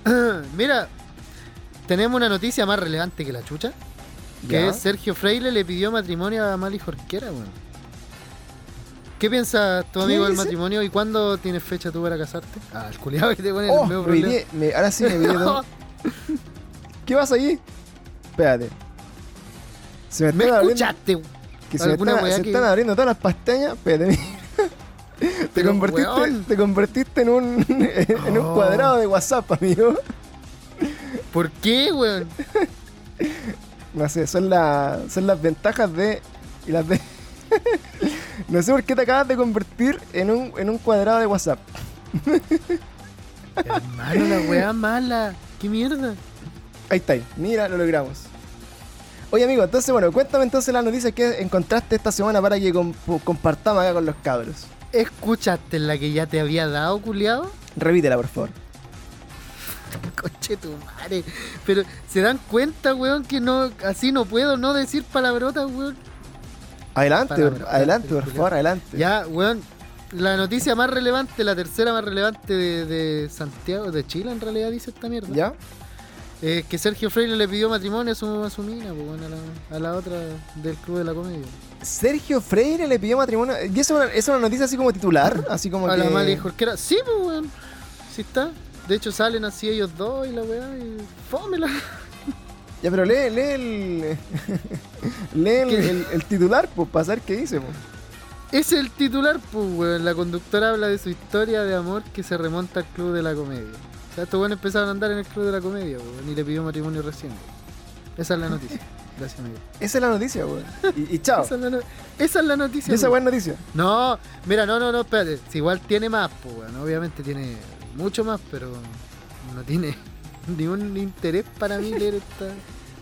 Speaker 2: Mira, tenemos una noticia más relevante que la chucha, que
Speaker 1: Ya.
Speaker 2: es Sergio Freire le pidió matrimonio a Mali Jorquera, weón. ¿Qué piensas tu
Speaker 1: ¿Qué
Speaker 2: amigo del matrimonio y cuándo tienes fecha tú para casarte? Ah, el culiado que te pone
Speaker 1: Oh,
Speaker 2: el medio
Speaker 1: me
Speaker 2: problema.
Speaker 1: me- ahora sí me olvidé todo. ¿Qué pasa ahí? Espérate. Se me
Speaker 2: ¿Me
Speaker 1: están abriendo,
Speaker 2: escuchaste?
Speaker 1: que se me están,
Speaker 2: weá
Speaker 1: se
Speaker 2: que-
Speaker 1: están abriendo todas las pestañas. Espérate, mira. Te
Speaker 2: Pero,
Speaker 1: convertiste,
Speaker 2: weón.
Speaker 1: te convertiste en un, en un
Speaker 2: Oh.
Speaker 1: cuadrado de WhatsApp, amigo.
Speaker 2: ¿Por qué, weón?
Speaker 1: No sé, son, la- son las ventajas de. Y las de. no sé por qué te acabas de convertir en un, en un cuadrado de WhatsApp.
Speaker 2: Hermano, la weá mala. ¿Qué mierda?
Speaker 1: Ahí está, ahí. mira, lo logramos. Oye, amigo, entonces, bueno, cuéntame entonces las noticias que encontraste esta semana para que comp- compartamos acá con los cabros.
Speaker 2: ¿Escuchaste la que ya te había dado, culiado?
Speaker 1: Repítela, por favor.
Speaker 2: Coche tu madre. Pero, ¿se dan cuenta, weón, que no así no puedo no decir palabrotas, weón?
Speaker 1: Adelante,
Speaker 2: Palabra,
Speaker 1: adelante, por favor, adelante.
Speaker 2: Ya, weón. La noticia más relevante, la tercera más relevante de, de Santiago, de Chile, en realidad dice esta mierda.
Speaker 1: ¿Ya?
Speaker 2: Eh, que Sergio Freire le pidió matrimonio a su, a su mina, pues, bueno, a, la, a la otra del Club de la Comedia.
Speaker 1: Sergio Freire le pidió matrimonio. ¿Y eso es una, noticia así como titular? Así como
Speaker 2: a
Speaker 1: que...
Speaker 2: la Mali Jorquera. Sí, pues, weón. Sí está. De hecho, salen así ellos dos y la weá, y fómela.
Speaker 1: Ya, pero lee, lee el... lee el, el- el titular, pues, para saber qué dice, pues.
Speaker 2: Es el titular, pues, weón. La conductora habla de su historia de amor que se remonta al Club de la Comedia. O sea, estos weones empezaron a andar en el Club de la Comedia, weón, y le pidió matrimonio recién. Esa es la noticia. Gracias, amigo.
Speaker 1: Esa es la noticia, weón. Y, y chao.
Speaker 2: Esa es la, no- esa es la noticia.
Speaker 1: Y esa buena noticia.
Speaker 2: No, mira, no, no, no, espérate. Si igual tiene más, pues, weón. Obviamente tiene mucho más, pero no tiene ni un interés para mí leer esta.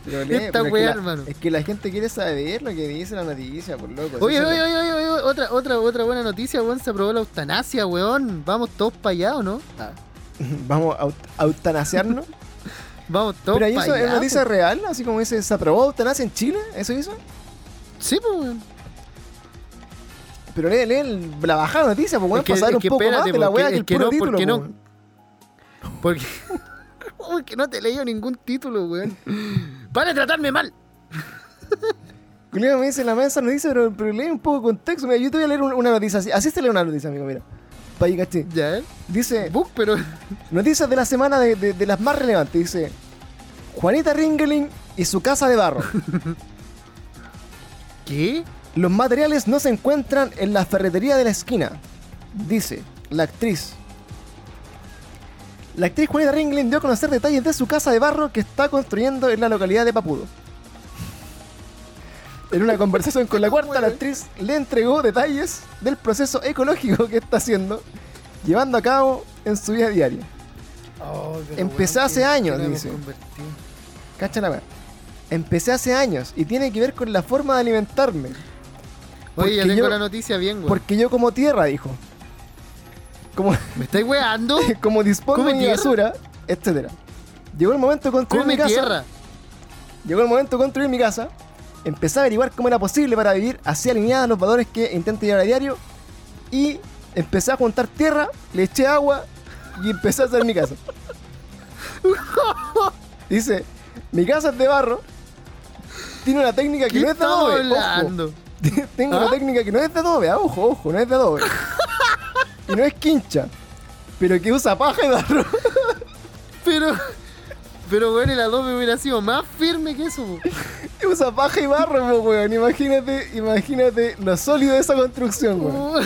Speaker 1: Pero lee,
Speaker 2: Esta
Speaker 1: pero es que
Speaker 2: weá, hermano.
Speaker 1: Es que la gente quiere saber lo que dice la noticia, por loco.
Speaker 2: Oye, oye, oye, oye, oye, otra, otra, otra buena noticia, weón. Se aprobó la eutanasia, weón. Vamos todos para allá, ¿o no?
Speaker 1: lo- Vamos a, a eutanasiarnos.
Speaker 2: Vamos todos
Speaker 1: Pero ahí eso
Speaker 2: allá.
Speaker 1: es noticia
Speaker 2: pues.
Speaker 1: real, así como dice, ¿se aprobó eutanasia en Chile? ¿Eso hizo?
Speaker 2: Sí, pues.
Speaker 1: Pero lee, lee la bajada noticia, pues, saber
Speaker 2: es
Speaker 1: un
Speaker 2: que
Speaker 1: poco más de la
Speaker 2: porque-
Speaker 1: weá que el
Speaker 2: que
Speaker 1: puro
Speaker 2: no,
Speaker 1: título,
Speaker 2: porque no-
Speaker 1: pues.
Speaker 2: Porque. Porque no te leí ningún título, weón. ¡Para de tratarme mal!
Speaker 1: Julio me dice la mesa noticia, pero, pero lee un poco de contexto. Mira, yo te voy a leer un- una noticia así. Así se lee una noticia, amigo, mira. Pa' ahí, caché.
Speaker 2: Ya, ¿eh?
Speaker 1: Dice,
Speaker 2: Book, pero.
Speaker 1: noticias de la semana de, de- de las más relevantes. Dice, Juanita Ringeling y su casa de barro.
Speaker 2: ¿Qué?
Speaker 1: Los materiales no se encuentran en la ferretería de la esquina, dice la actriz. La actriz Juanita Ringling dio a conocer detalles de su casa de barro que está construyendo en la localidad de Papudo. En una conversación con la cuarta, la actriz le entregó detalles del proceso ecológico que está haciendo, llevando a cabo en su vida diaria.
Speaker 2: Oh,
Speaker 1: Empecé hace
Speaker 2: ¿qué-
Speaker 1: años, dice. Cacha la weá. Empecé hace años y tiene que ver con la forma de alimentarme.
Speaker 2: Oye, ya tengo
Speaker 1: yo-
Speaker 2: la noticia bien, weón.
Speaker 1: Porque yo como tierra, dijo. Como,
Speaker 2: ¿Me estáis weando?
Speaker 1: como dispongo
Speaker 2: ¿Come
Speaker 1: mi basura, etcétera. Llegó el momento de construir
Speaker 2: Come
Speaker 1: mi casa.
Speaker 2: tierra.
Speaker 1: Llegó el momento de construir mi casa. Empecé a averiguar cómo era posible para vivir así alineada a los valores que intento llevar a diario. Y empecé a juntar tierra, le eché agua y empecé a hacer mi casa. Dice, mi casa es de barro. Tiene una técnica que
Speaker 2: ¿Qué
Speaker 1: no es de adobe. ojo. Tengo
Speaker 2: ¿Ah?
Speaker 1: una técnica que no es de adobe, ah, ojo, ojo, no es de adobe. y no es quincha, pero que usa paja y barro.
Speaker 2: Pero. Pero, weón, el adobe hubiera sido más firme que eso.
Speaker 1: Que usa paja y barro, po, weón. Imagínate, imagínate lo sólido de esa construcción, weón.
Speaker 2: Oh,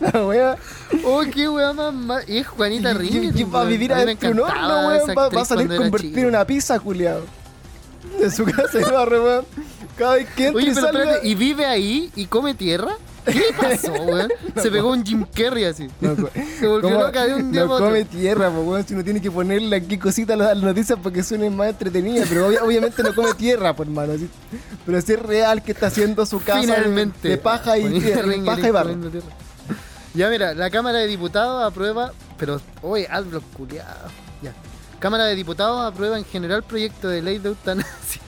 Speaker 1: La wea.
Speaker 2: oh, qué weón más es Juanita
Speaker 1: y va a
Speaker 2: weón.
Speaker 1: vivir adentro de un horno, weón. Va, va a salir convertir una pizza, culiado. De su casa de barro, weón. Cada vez que entra
Speaker 2: Oye,
Speaker 1: y salga...
Speaker 2: espérate, ¿y vive ahí y come tierra? ¿Qué pasó, weón? Se pegó un Jim Carrey así. Se volvió loca de un día
Speaker 1: No
Speaker 2: para otro.
Speaker 1: come tierra, weón. Si uno tiene que ponerle aquí cositas a las noticias para que suenen más entretenidas. Pero obvia- obviamente no come tierra, pues, hermano. sí. Pero si es real que está haciendo su casa de-
Speaker 2: Finalmente.
Speaker 1: de paja y, tierra, paja y barro.
Speaker 2: tierra. Ya, mira, la Cámara de Diputados aprueba. Pero, oye, hazlo culiado. Ya. Cámara de Diputados aprueba en general proyecto de ley de eutanasia.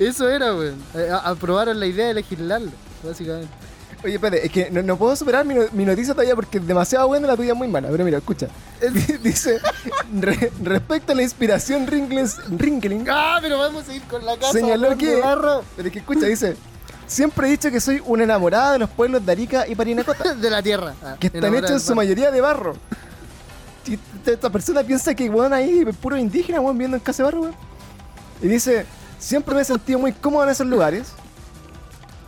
Speaker 2: Eso era, weón. Eh, Aprobaron la idea de legislarlo, básicamente.
Speaker 1: Oye, espérate, es que no, no puedo superar mi, no- mi noticia todavía porque es demasiado buena la tuya es muy mala. Pero mira, escucha. Dice, "Re- respecto a la inspiración Ringling,
Speaker 2: Ah, pero vamos a ir con la casa.
Speaker 1: señaló que...
Speaker 2: barro
Speaker 1: Pero es que escucha, dice... Siempre he dicho que soy una enamorada de los pueblos de Arica y Parinacota,
Speaker 2: de la tierra. Ah,
Speaker 1: que están hechos en su mayoría de barro. Y esta, persona piensa que, weón, ahí puro indígena, weón, viviendo en casa de barro, weón. Y dice, siempre me he sentido muy cómoda en esos lugares.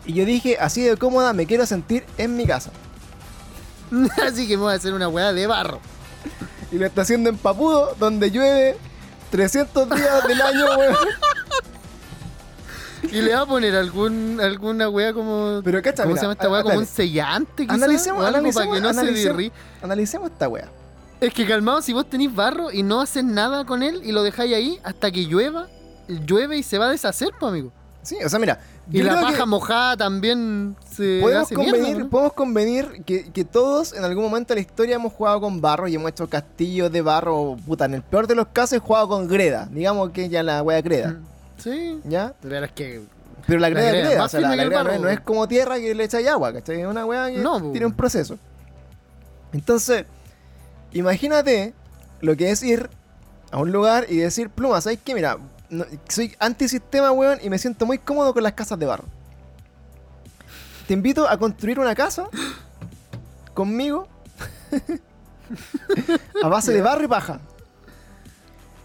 Speaker 1: Y yo dije, así de cómoda me quiero sentir en mi casa.
Speaker 2: Así que me voy a hacer una weá de barro.
Speaker 1: Y lo está haciendo en Papudo, donde llueve 300 días del año, weón.
Speaker 2: Y le va a poner algún, alguna wea como.
Speaker 1: Pero cacha,
Speaker 2: ¿Cómo
Speaker 1: mira,
Speaker 2: se llama esta wea? Como un sellante, quizás.
Speaker 1: Analicemos,
Speaker 2: o algo
Speaker 1: analicemos,
Speaker 2: para que no se
Speaker 1: analicemos. esta wea.
Speaker 2: Es que calmado, si vos tenés barro y no haces nada con él y lo dejáis ahí hasta que llueva, llueve y se va a deshacer, pues, amigo.
Speaker 1: Sí, o sea, mira.
Speaker 2: Y la paja mojada también se
Speaker 1: Podemos
Speaker 2: hace
Speaker 1: convenir,
Speaker 2: mierda, ¿no?
Speaker 1: podemos convenir que, que todos en algún momento de la historia hemos jugado con barro y hemos hecho castillos de barro. Puta, en el peor de los casos he jugado con greda. Digamos que ya la wea greda.
Speaker 2: Sí.
Speaker 1: ¿Ya?
Speaker 2: Pero es que.
Speaker 1: Pero la
Speaker 2: La
Speaker 1: greda es
Speaker 2: greda
Speaker 1: O sea, la, la greda no es, no como tierra que le echáis agua, ¿cachai? Es una wea que
Speaker 2: No,
Speaker 1: tiene un proceso. Entonces, imagínate lo que es ir a un lugar y decir, pluma, ¿sabes qué? Mira, no- soy antisistema, weón, y me siento muy cómodo con las casas de barro. Te invito a construir una casa conmigo a base de barro y paja.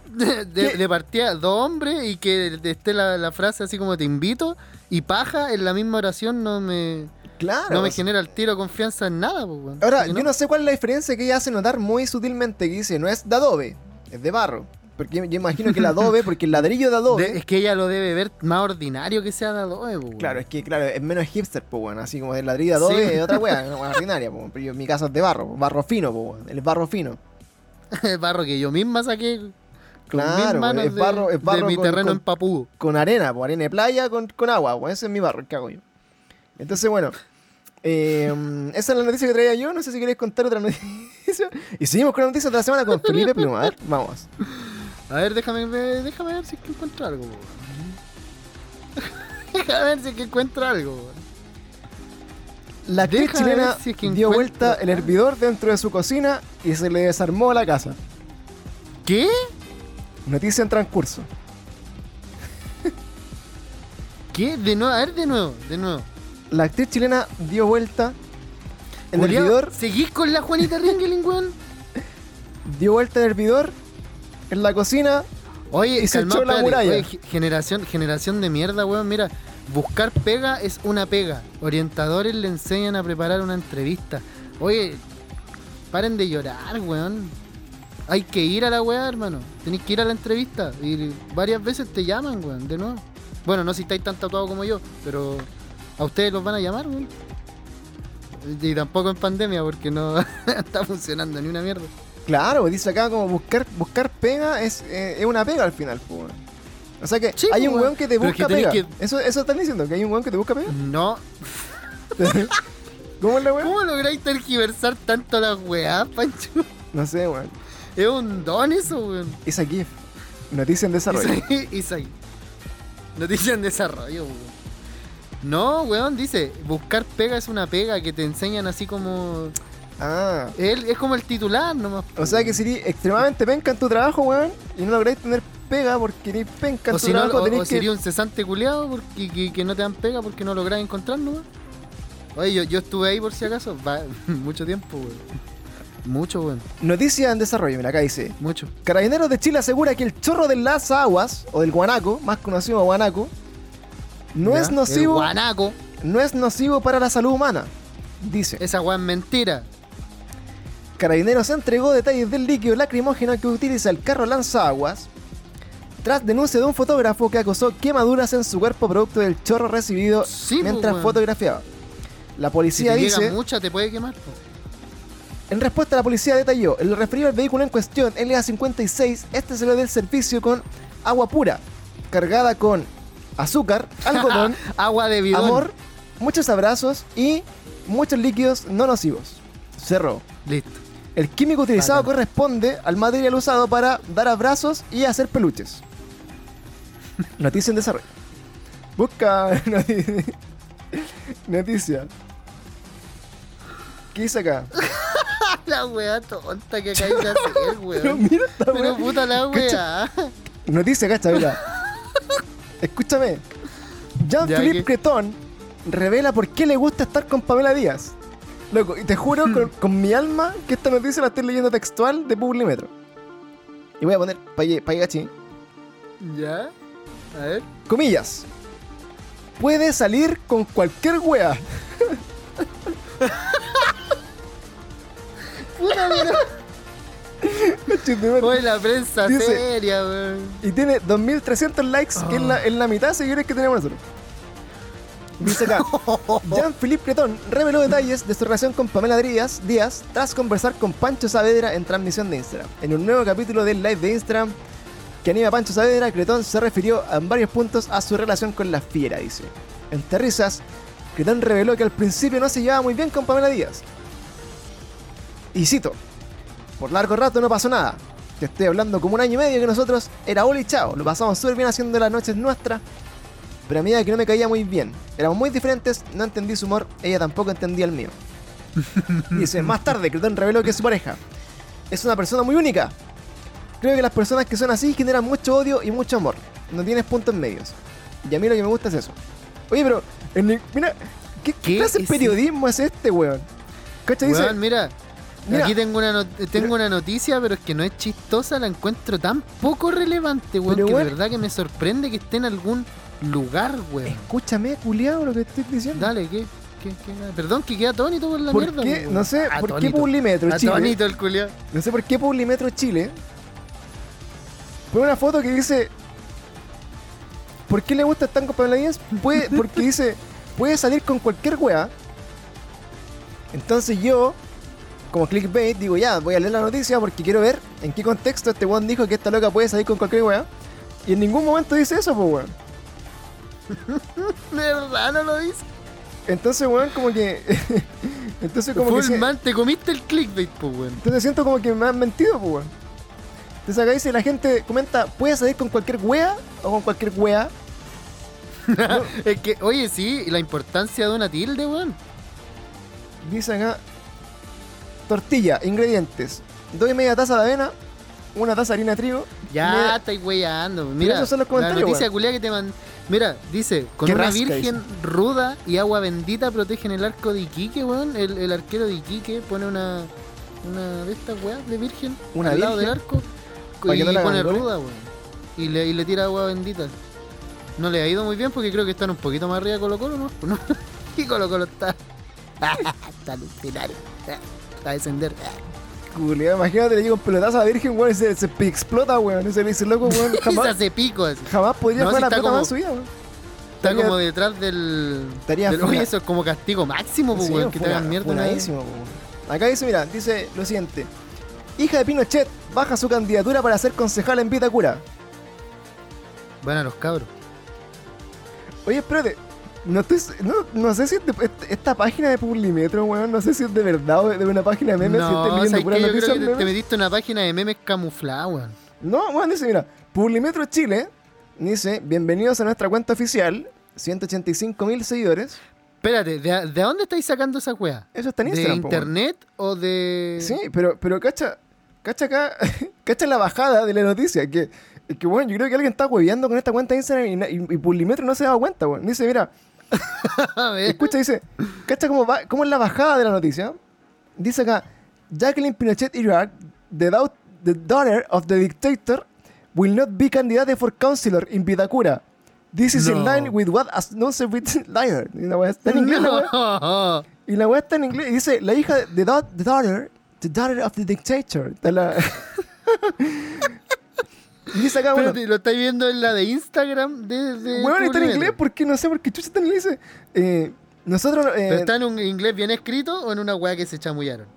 Speaker 2: De, de- partida, dos hombres y que esté la, la frase así como te invito y paja en la misma oración no me,
Speaker 1: Claro.
Speaker 2: no me genera el tiro confianza en nada, pues.
Speaker 1: Ahora,
Speaker 2: ¿Sí,
Speaker 1: yo no sé cuál es la diferencia que ella hace notar muy sutilmente, que dice, no es de adobe, es de barro. Porque yo imagino que el adobe, porque el ladrillo de adobe...
Speaker 2: De- es que ella lo debe ver más ordinario que sea de adobe, weón.
Speaker 1: Claro, es que claro, es menos hipster, pues bueno, así como el ladrillo de adobe
Speaker 2: Sí.
Speaker 1: es otra wea, wea ordinaria, pues, pero yo, mi casa es de barro, barro fino, bueno, el barro fino.
Speaker 2: el barro que yo misma saqué con
Speaker 1: Claro,
Speaker 2: mis
Speaker 1: es
Speaker 2: de,
Speaker 1: barro- es
Speaker 2: de
Speaker 1: barro
Speaker 2: mi
Speaker 1: con-
Speaker 2: terreno
Speaker 1: con-
Speaker 2: en Papú.
Speaker 1: Con arena, pues arena de playa con, con agua, pues ese es mi barro, el que hago yo. Entonces, bueno, eh, esa es la noticia que traía yo, no sé si queréis contar otra noticia. Y seguimos con la noticia de la semana con Felipe Pluma, a ver, vamos.
Speaker 2: A ver, déjame ver, déjame ver si es que encuentro algo, déjame ver si es que encuentro algo.
Speaker 1: La actriz chilena
Speaker 2: ver si es que
Speaker 1: dio
Speaker 2: encuentro-
Speaker 1: vuelta el hervidor dentro de su cocina y se le desarmó la casa.
Speaker 2: ¿Qué?
Speaker 1: Noticia en transcurso.
Speaker 2: ¿Qué? De nuevo, a ver, de nuevo, de nuevo.
Speaker 1: La actriz chilena dio vuelta el
Speaker 2: Julián,
Speaker 1: hervidor,
Speaker 2: ¿Seguís con la Juanita Ringeling, weón?
Speaker 1: dio vuelta el hervidor en la cocina.
Speaker 2: Oye,
Speaker 1: Y se echó la muralla.
Speaker 2: Oye, generación, generación de mierda, weón. Mira, buscar pega es una pega. Orientadores le enseñan a preparar una entrevista. Oye, paren de llorar, weón. Hay que ir a la weá, hermano. Tenéis que ir a la entrevista. Y varias veces te llaman, weón, de nuevo. Bueno, no si estáis tan tatuados como yo, pero a ustedes los van a llamar, weón. Y tampoco en pandemia, porque no está funcionando ni una mierda.
Speaker 1: Claro, dice acá como buscar buscar pega es, eh, es una pega al final. po, weón. O sea que
Speaker 2: Sí,
Speaker 1: hay
Speaker 2: po,
Speaker 1: un
Speaker 2: weón.
Speaker 1: weón que te
Speaker 2: Pero es
Speaker 1: busca
Speaker 2: que tenés
Speaker 1: pega.
Speaker 2: que-
Speaker 1: ¿Eso, ¿Eso están diciendo? ¿Que hay un weón que te busca pega?
Speaker 2: No,
Speaker 1: ¿Cómo es la weón?
Speaker 2: ¿Cómo lográis tergiversar tanto las weá, Pancho?
Speaker 1: No sé, weón.
Speaker 2: Es un don eso, weón.
Speaker 1: Isa GIF. Noticia en desarrollo.
Speaker 2: Isaí- Isaí. Noticia en desarrollo, weón. No, weón, dice, buscar pega es una pega que te enseñan así como...
Speaker 1: Ah.
Speaker 2: Él es como el titular nomás.
Speaker 1: O sea que sería extremadamente penca en tu trabajo, weón, y no lográis tener pega porque eres penca en
Speaker 2: O
Speaker 1: tu
Speaker 2: si no,
Speaker 1: trabajo,
Speaker 2: o,
Speaker 1: tenés
Speaker 2: o
Speaker 1: que...
Speaker 2: sería un cesante culiado porque que, que no te dan pega porque no lográs encontrar nomás. Oye, yo, yo estuve ahí por si acaso, va, mucho tiempo, weón. Mucho, weón,
Speaker 1: Noticia en desarrollo, mira, acá dice.
Speaker 2: mucho.
Speaker 1: Carabineros de Chile asegura que el chorro del las aguas, o del guanaco, más conocido como guanaco, no
Speaker 2: ¿Ya?
Speaker 1: es
Speaker 2: El
Speaker 1: nocivo,
Speaker 2: guanaco,
Speaker 1: no es nocivo para la salud humana. Dice.
Speaker 2: esa weá es mentira.
Speaker 1: Carabineros entregó detalles del líquido lacrimógeno que utiliza el carro lanzaguas tras denuncia de un fotógrafo que acusó quemaduras en su cuerpo producto del chorro recibido
Speaker 2: Sí, po,
Speaker 1: mientras fotografiaba. La
Speaker 2: Si
Speaker 1: policía
Speaker 2: te
Speaker 1: dice,
Speaker 2: llega mucha te puede quemar.
Speaker 1: en respuesta la policía detalló, en lo referido al vehículo en cuestión, LA56, este salió del servicio con agua pura, cargada con azúcar, algodón,
Speaker 2: Agua de bidón.
Speaker 1: amor, muchos abrazos y muchos líquidos no nocivos. Cerró.
Speaker 2: Listo.
Speaker 1: El químico utilizado
Speaker 2: Bacán.
Speaker 1: corresponde al material usado para dar abrazos y hacer peluches. Noticia en desarrollo. Busca noti- noticia. ¿Qué dice acá?
Speaker 2: la weá tonta que acabáis de hacer,
Speaker 1: Pero
Speaker 2: weón.
Speaker 1: mira esta
Speaker 2: Pero puta la weá.
Speaker 1: Noticia, cacha, mira. Escúchame. Jean-Philippe. Creton revela por qué le gusta estar con Pamela Díaz. Loco, y te juro con, con mi alma que esta noticia la estoy leyendo textual de Publimetro. Y voy a poner Paygachi.
Speaker 2: ¿Ya? A ver.
Speaker 1: Comillas. Puede salir con cualquier wea.
Speaker 2: Puta. Oye, la prensa
Speaker 1: Dice-
Speaker 2: seria, weón.
Speaker 1: Y tiene 2300 likes, que es la, es la mitad de seguidores que tenemos nosotros. Dice acá, Jean-Philippe Cretón reveló detalles de su relación con Pamela Díaz, Díaz tras conversar con Pancho Saavedra en transmisión de Instagram. En un nuevo capítulo del live de Instagram que anima a Pancho Saavedra, Cretón se refirió en varios puntos a su relación con la fiera, dice. Entre risas, Cretón reveló que al principio no se llevaba muy bien con Pamela Díaz. Y cito, por largo rato no pasó nada. Te estoy hablando como un año y medio que nosotros era hola y chao. Lo pasamos súper bien haciendo las noches nuestras. Pero a medida que no me caía muy bien. Éramos muy diferentes, no entendí su humor, ella tampoco entendía el mío. Dice, más tarde, Cretón reveló que su pareja es una persona muy única. Creo que las personas que son así generan mucho odio y mucho amor. No tienes puntos medios. Y a mí lo que me gusta es eso. Oye, pero, el- mira, ¿qué, qué
Speaker 2: ¿Qué
Speaker 1: clase de
Speaker 2: es
Speaker 1: periodismo es este, weón? ¿Cachai? Dice,
Speaker 2: Weón, mira,
Speaker 1: Mira.
Speaker 2: aquí tengo una, tengo una noticia, pero es que no es chistosa, la encuentro tan poco relevante, weón, que
Speaker 1: weón-
Speaker 2: de verdad que me sorprende que esté en algún lugar, weón.
Speaker 1: escúchame, culiado, lo que estoy diciendo.
Speaker 2: Dale, ¿qué? ¿Qué, qué? Perdón, que queda atónito por la
Speaker 1: ¿Por
Speaker 2: mierda.
Speaker 1: qué?
Speaker 2: weón.
Speaker 1: No sé, ¿por qué
Speaker 2: Atónito.
Speaker 1: Publimetro Chile?
Speaker 2: Atónito el culiao.
Speaker 1: No sé por qué Publimetro Chile pone una foto que dice ¿Por qué le gusta estar con Pamela Díaz? Puede, porque dice puede salir con cualquier wea. Entonces yo, como clickbait, digo ya, voy a leer la noticia porque quiero ver en qué contexto este weón dijo que esta loca puede salir con cualquier wea. Y en ningún momento dice eso, pues weón.
Speaker 2: De verdad no lo dice.
Speaker 1: Entonces, weón, como que. entonces, como que.
Speaker 2: Full
Speaker 1: si-
Speaker 2: man, te comiste el clickbait, pues, weón.
Speaker 1: Entonces siento como que me han mentido, pues, weón. Entonces acá dice, la gente comenta, ¿puede salir con cualquier wea o con cualquier wea?
Speaker 2: Es que, oye, sí, y la importancia de una tilde, weón.
Speaker 1: Dice acá, tortilla, ingredientes, dos y media taza de avena, una taza de harina de trigo.
Speaker 2: Ya
Speaker 1: media-
Speaker 2: estáis weyando. Mira,
Speaker 1: esos son los
Speaker 2: la noticia culia que te man... Mira, dice, con una
Speaker 1: rasca,
Speaker 2: virgen ruda y agua bendita protegen el arco de Iquique, weón. El, el arquero de Iquique pone una una de estas weas de virgen
Speaker 1: Una
Speaker 2: al lado del arco y
Speaker 1: que no la
Speaker 2: pone ruda, weón. Y le, y le tira agua bendita. No le ha ido muy bien porque creo que están un poquito más arriba de Colo Colo, ¿no? ¿No? y Colo Colo está... está. Está a descender.
Speaker 1: Imagínate, le llega un pelotazo a la virgen, weón, y se, explota, weón. Y se le dice, loco, weón, jamás,
Speaker 2: hace
Speaker 1: jamás podría
Speaker 2: No,
Speaker 1: jugar
Speaker 2: si
Speaker 1: la pelota
Speaker 2: como-
Speaker 1: más en su vida, weón.
Speaker 2: Está
Speaker 1: Estaría-
Speaker 2: como detrás del.
Speaker 1: Estaría
Speaker 2: del- Oye, eso es como castigo máximo, pues,
Speaker 1: Sí,
Speaker 2: weón, que te hagan mierda.
Speaker 1: funadísimo, weón. Acá dice, mira, dice lo siguiente. Hija de Pinochet baja su candidatura para ser concejal en Vitacura.
Speaker 2: Van a los cabros.
Speaker 1: Oye, espérate. No, estoy, no, no sé si es de- est- esta página de Publimetro, weón, no sé si es de verdad o de una página de memes, si
Speaker 2: No,
Speaker 1: estoy leyendo
Speaker 2: ¿sabes
Speaker 1: pura?
Speaker 2: Yo creo que
Speaker 1: de
Speaker 2: te, te metiste una página de memes camuflada, weón.
Speaker 1: No, weón, dice, mira, Publimetro Chile dice, bienvenidos a nuestra cuenta oficial, 185 mil seguidores.
Speaker 2: Espérate, ¿de, de dónde estáis sacando esa weá?
Speaker 1: Eso está en
Speaker 2: ¿De
Speaker 1: Instagram, po, weón.
Speaker 2: internet o de.?
Speaker 1: Sí, pero, pero cacha, cacha acá, cacha la bajada de la noticia, que, que bueno, yo creo que alguien está hueveando con esta cuenta de Instagram y, y, y Publimetro no se ha dado cuenta, weón. Dice, mira. escucha, dice, cacha cómo, va, cómo es la bajada de la noticia. Dice acá, Jacqueline Pinochet Iraq, the, dau- the daughter of the dictator, will not be candidate for councilor in Vitacura. This is in
Speaker 2: No.
Speaker 1: line with what announced with liar. Y la weá está en inglés.
Speaker 2: No.
Speaker 1: Y la weá está en inglés y dice, la hija de da- the daughter, the daughter of the dictator. Está la... y bueno,
Speaker 2: Espérate, lo estáis viendo en la de Instagram de. de
Speaker 1: weón, está en inglés porque no sé por qué chucha está en inglés. Eh, nosotros, eh,
Speaker 2: ¿Pero está en un inglés bien escrito o en una weá que se chamullaron?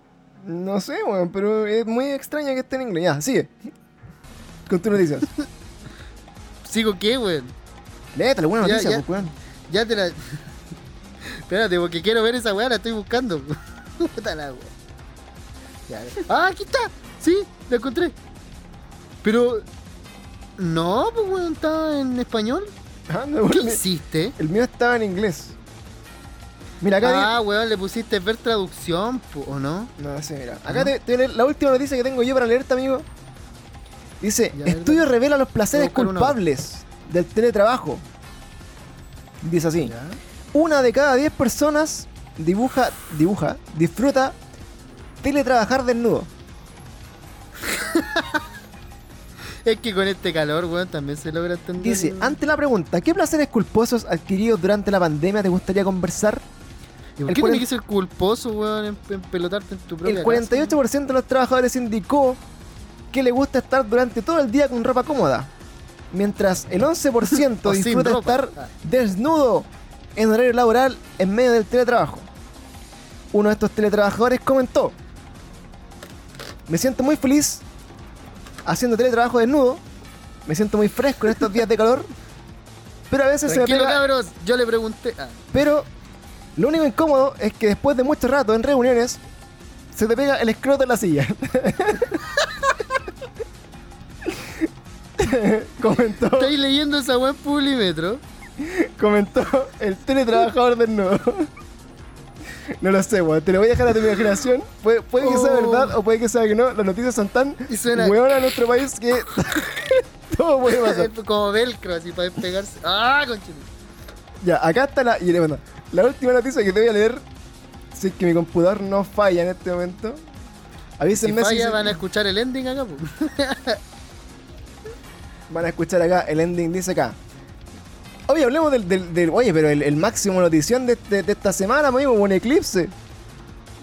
Speaker 1: no sé, weón, pero es muy extraño que esté en inglés. Ya, sigue. Con tus noticias.
Speaker 2: ¿Sigo qué, weón?
Speaker 1: Léete alguna
Speaker 2: Ya,
Speaker 1: noticia,
Speaker 2: ya.
Speaker 1: pues, weón.
Speaker 2: Ya te la. Espérate, porque quiero ver esa weá, la estoy buscando. Puta la weá. Ya. Ah, aquí está. Sí, la encontré. Pero. No, pues weón, está en español.
Speaker 1: Ah, no,
Speaker 2: ¿Qué hiciste?
Speaker 1: el mío estaba en inglés. Mira, acá...
Speaker 2: Ah, weón, le pusiste ver traducción, ¿o no?
Speaker 1: No sé, mira. Acá
Speaker 2: ¿No?
Speaker 1: te, te voy a leer la última noticia que tengo yo para leerte, amigo. Dice,
Speaker 2: Ya,
Speaker 1: estudio revela los placeres
Speaker 2: una
Speaker 1: culpables del teletrabajo. Dice así.
Speaker 2: Ya.
Speaker 1: Una de cada 10 personas dibuja, dibuja, disfruta teletrabajar desnudo.
Speaker 2: Es que con este calor, weón, también se logra entender.
Speaker 1: Dice, ante la pregunta, ¿qué placeres culposos adquiridos durante la pandemia te gustaría conversar?
Speaker 2: ¿Y por
Speaker 1: el
Speaker 2: qué tiene que ser culposo, weón, en, en pelotarte en tu propia
Speaker 1: El 48% de los trabajadores indicó que le gusta estar durante todo el día con ropa cómoda, mientras el 11%
Speaker 2: O sin
Speaker 1: disfruta estar desnudo en horario laboral en medio del teletrabajo. Uno de estos teletrabajadores comentó, me siento muy feliz haciendo teletrabajo desnudo, me siento muy fresco en estos días de calor, pero a veces se me pega...
Speaker 2: cabros. Yo le pregunté. ah,
Speaker 1: Pero lo único incómodo es que después de mucho rato en reuniones, se te pega el escroto en la silla. comentó,
Speaker 2: ¿Estáis leyendo esa web Publimetro?
Speaker 1: comentó el teletrabajador desnudo. No lo sé, weón. Te lo voy a dejar a tu imaginación. Puede, puede que sea
Speaker 2: Oh.
Speaker 1: verdad o puede que sea que no. Las noticias son tan weón en nuestro país que todo puede pasar.
Speaker 2: como velcro, así para despegarse. ¡Ah, conchito!
Speaker 1: Ya, acá está la. Y bueno, la última noticia que te voy a leer. Si es que mi computador no falla en este momento.
Speaker 2: Si
Speaker 1: Avísenme si,
Speaker 2: falla,
Speaker 1: se-
Speaker 2: van a escuchar el ending acá, po.
Speaker 1: van a escuchar acá. El ending dice acá. Oye, hablemos del. del- del- oye, pero el, el máximo notición de, de- de esta semana, amigo, un eclipse.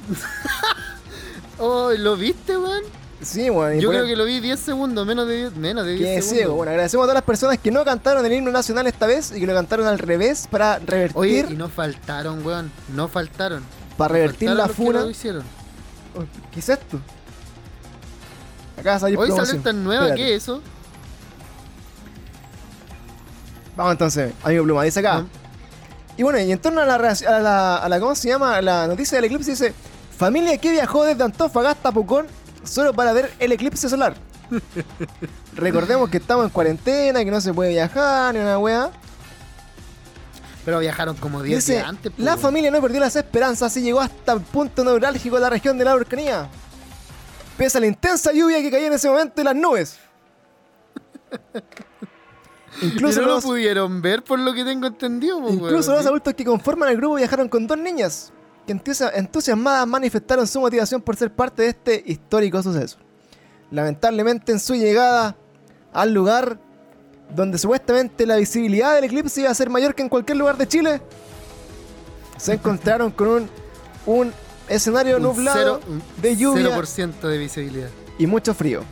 Speaker 2: Oh, ¿lo viste, weón?
Speaker 1: Sí, bueno.
Speaker 2: Yo creo que lo vi 10 segundos, menos de 10, menos de 10
Speaker 1: Que es
Speaker 2: segundos.
Speaker 1: ciego. Bueno, agradecemos a todas las personas que no cantaron el himno nacional esta vez y que lo cantaron al revés para revertir,
Speaker 2: Oye, y no faltaron, weón. No faltaron.
Speaker 1: para revertir
Speaker 2: Faltaron
Speaker 1: la funa.
Speaker 2: lo hicieron.
Speaker 1: Oh, ¿Qué es esto? Acá salir
Speaker 2: Hoy
Speaker 1: promoción.
Speaker 2: esta nueva,
Speaker 1: Espérate.
Speaker 2: ¿qué es eso?
Speaker 1: Vamos entonces, amigo Pluma, dice acá. Y bueno, y en torno a la, a la, a la- ¿cómo se llama? La noticia del eclipse dice, familia que viajó desde Antofagasta a Pucón solo para ver el eclipse solar. Recordemos que estamos en cuarentena, que no se puede viajar, ni una wea.
Speaker 2: Pero viajaron como 10
Speaker 1: Dice,
Speaker 2: días antes.
Speaker 1: la familia no perdió las esperanzas y llegó hasta el punto neurálgico de la región de la Araucanía. Pese a la intensa lluvia que caía en ese momento y las nubes. Incluso
Speaker 2: no lo
Speaker 1: los,
Speaker 2: pudieron ver por lo que tengo entendido, po,
Speaker 1: incluso los adultos que conforman el grupo viajaron con dos niñas, que entusia- entusiasmadas manifestaron su motivación por ser parte de este histórico suceso. Lamentablemente en su llegada al lugar donde supuestamente la visibilidad del eclipse iba a ser mayor que en cualquier lugar de Chile, se encontraron con un, un escenario
Speaker 2: Un
Speaker 1: nublado
Speaker 2: cero-
Speaker 1: de lluvia
Speaker 2: 0% de visibilidad.
Speaker 1: y mucho frío.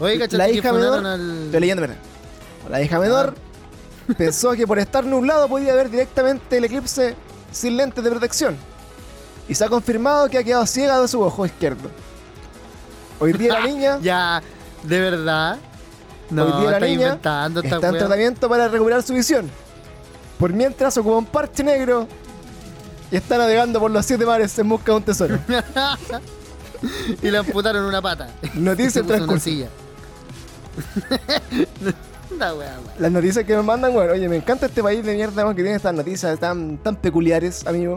Speaker 2: Oye.
Speaker 1: La hija menor-
Speaker 2: al...
Speaker 1: Estoy leyendo. La hija menor pensó que por estar nublado podía ver directamente el eclipse sin lentes de protección. Y se ha confirmado que ha quedado ciega de su ojo izquierdo. Hoy día la niña
Speaker 2: Ya, ¿de verdad? No,
Speaker 1: Hoy día la niña está en tratamiento para recuperar su visión. Por mientras ocupa un parche negro y está navegando por los siete mares en busca de un tesoro.
Speaker 2: y le amputaron una pata.
Speaker 1: Noticia
Speaker 2: Se
Speaker 1: en
Speaker 2: puso una
Speaker 1: transcurso.
Speaker 2: wea, wea.
Speaker 1: Las noticias que me mandan, bueno, oye, me encanta este país de mierda weón, que tiene estas noticias tan, tan peculiares, amigo.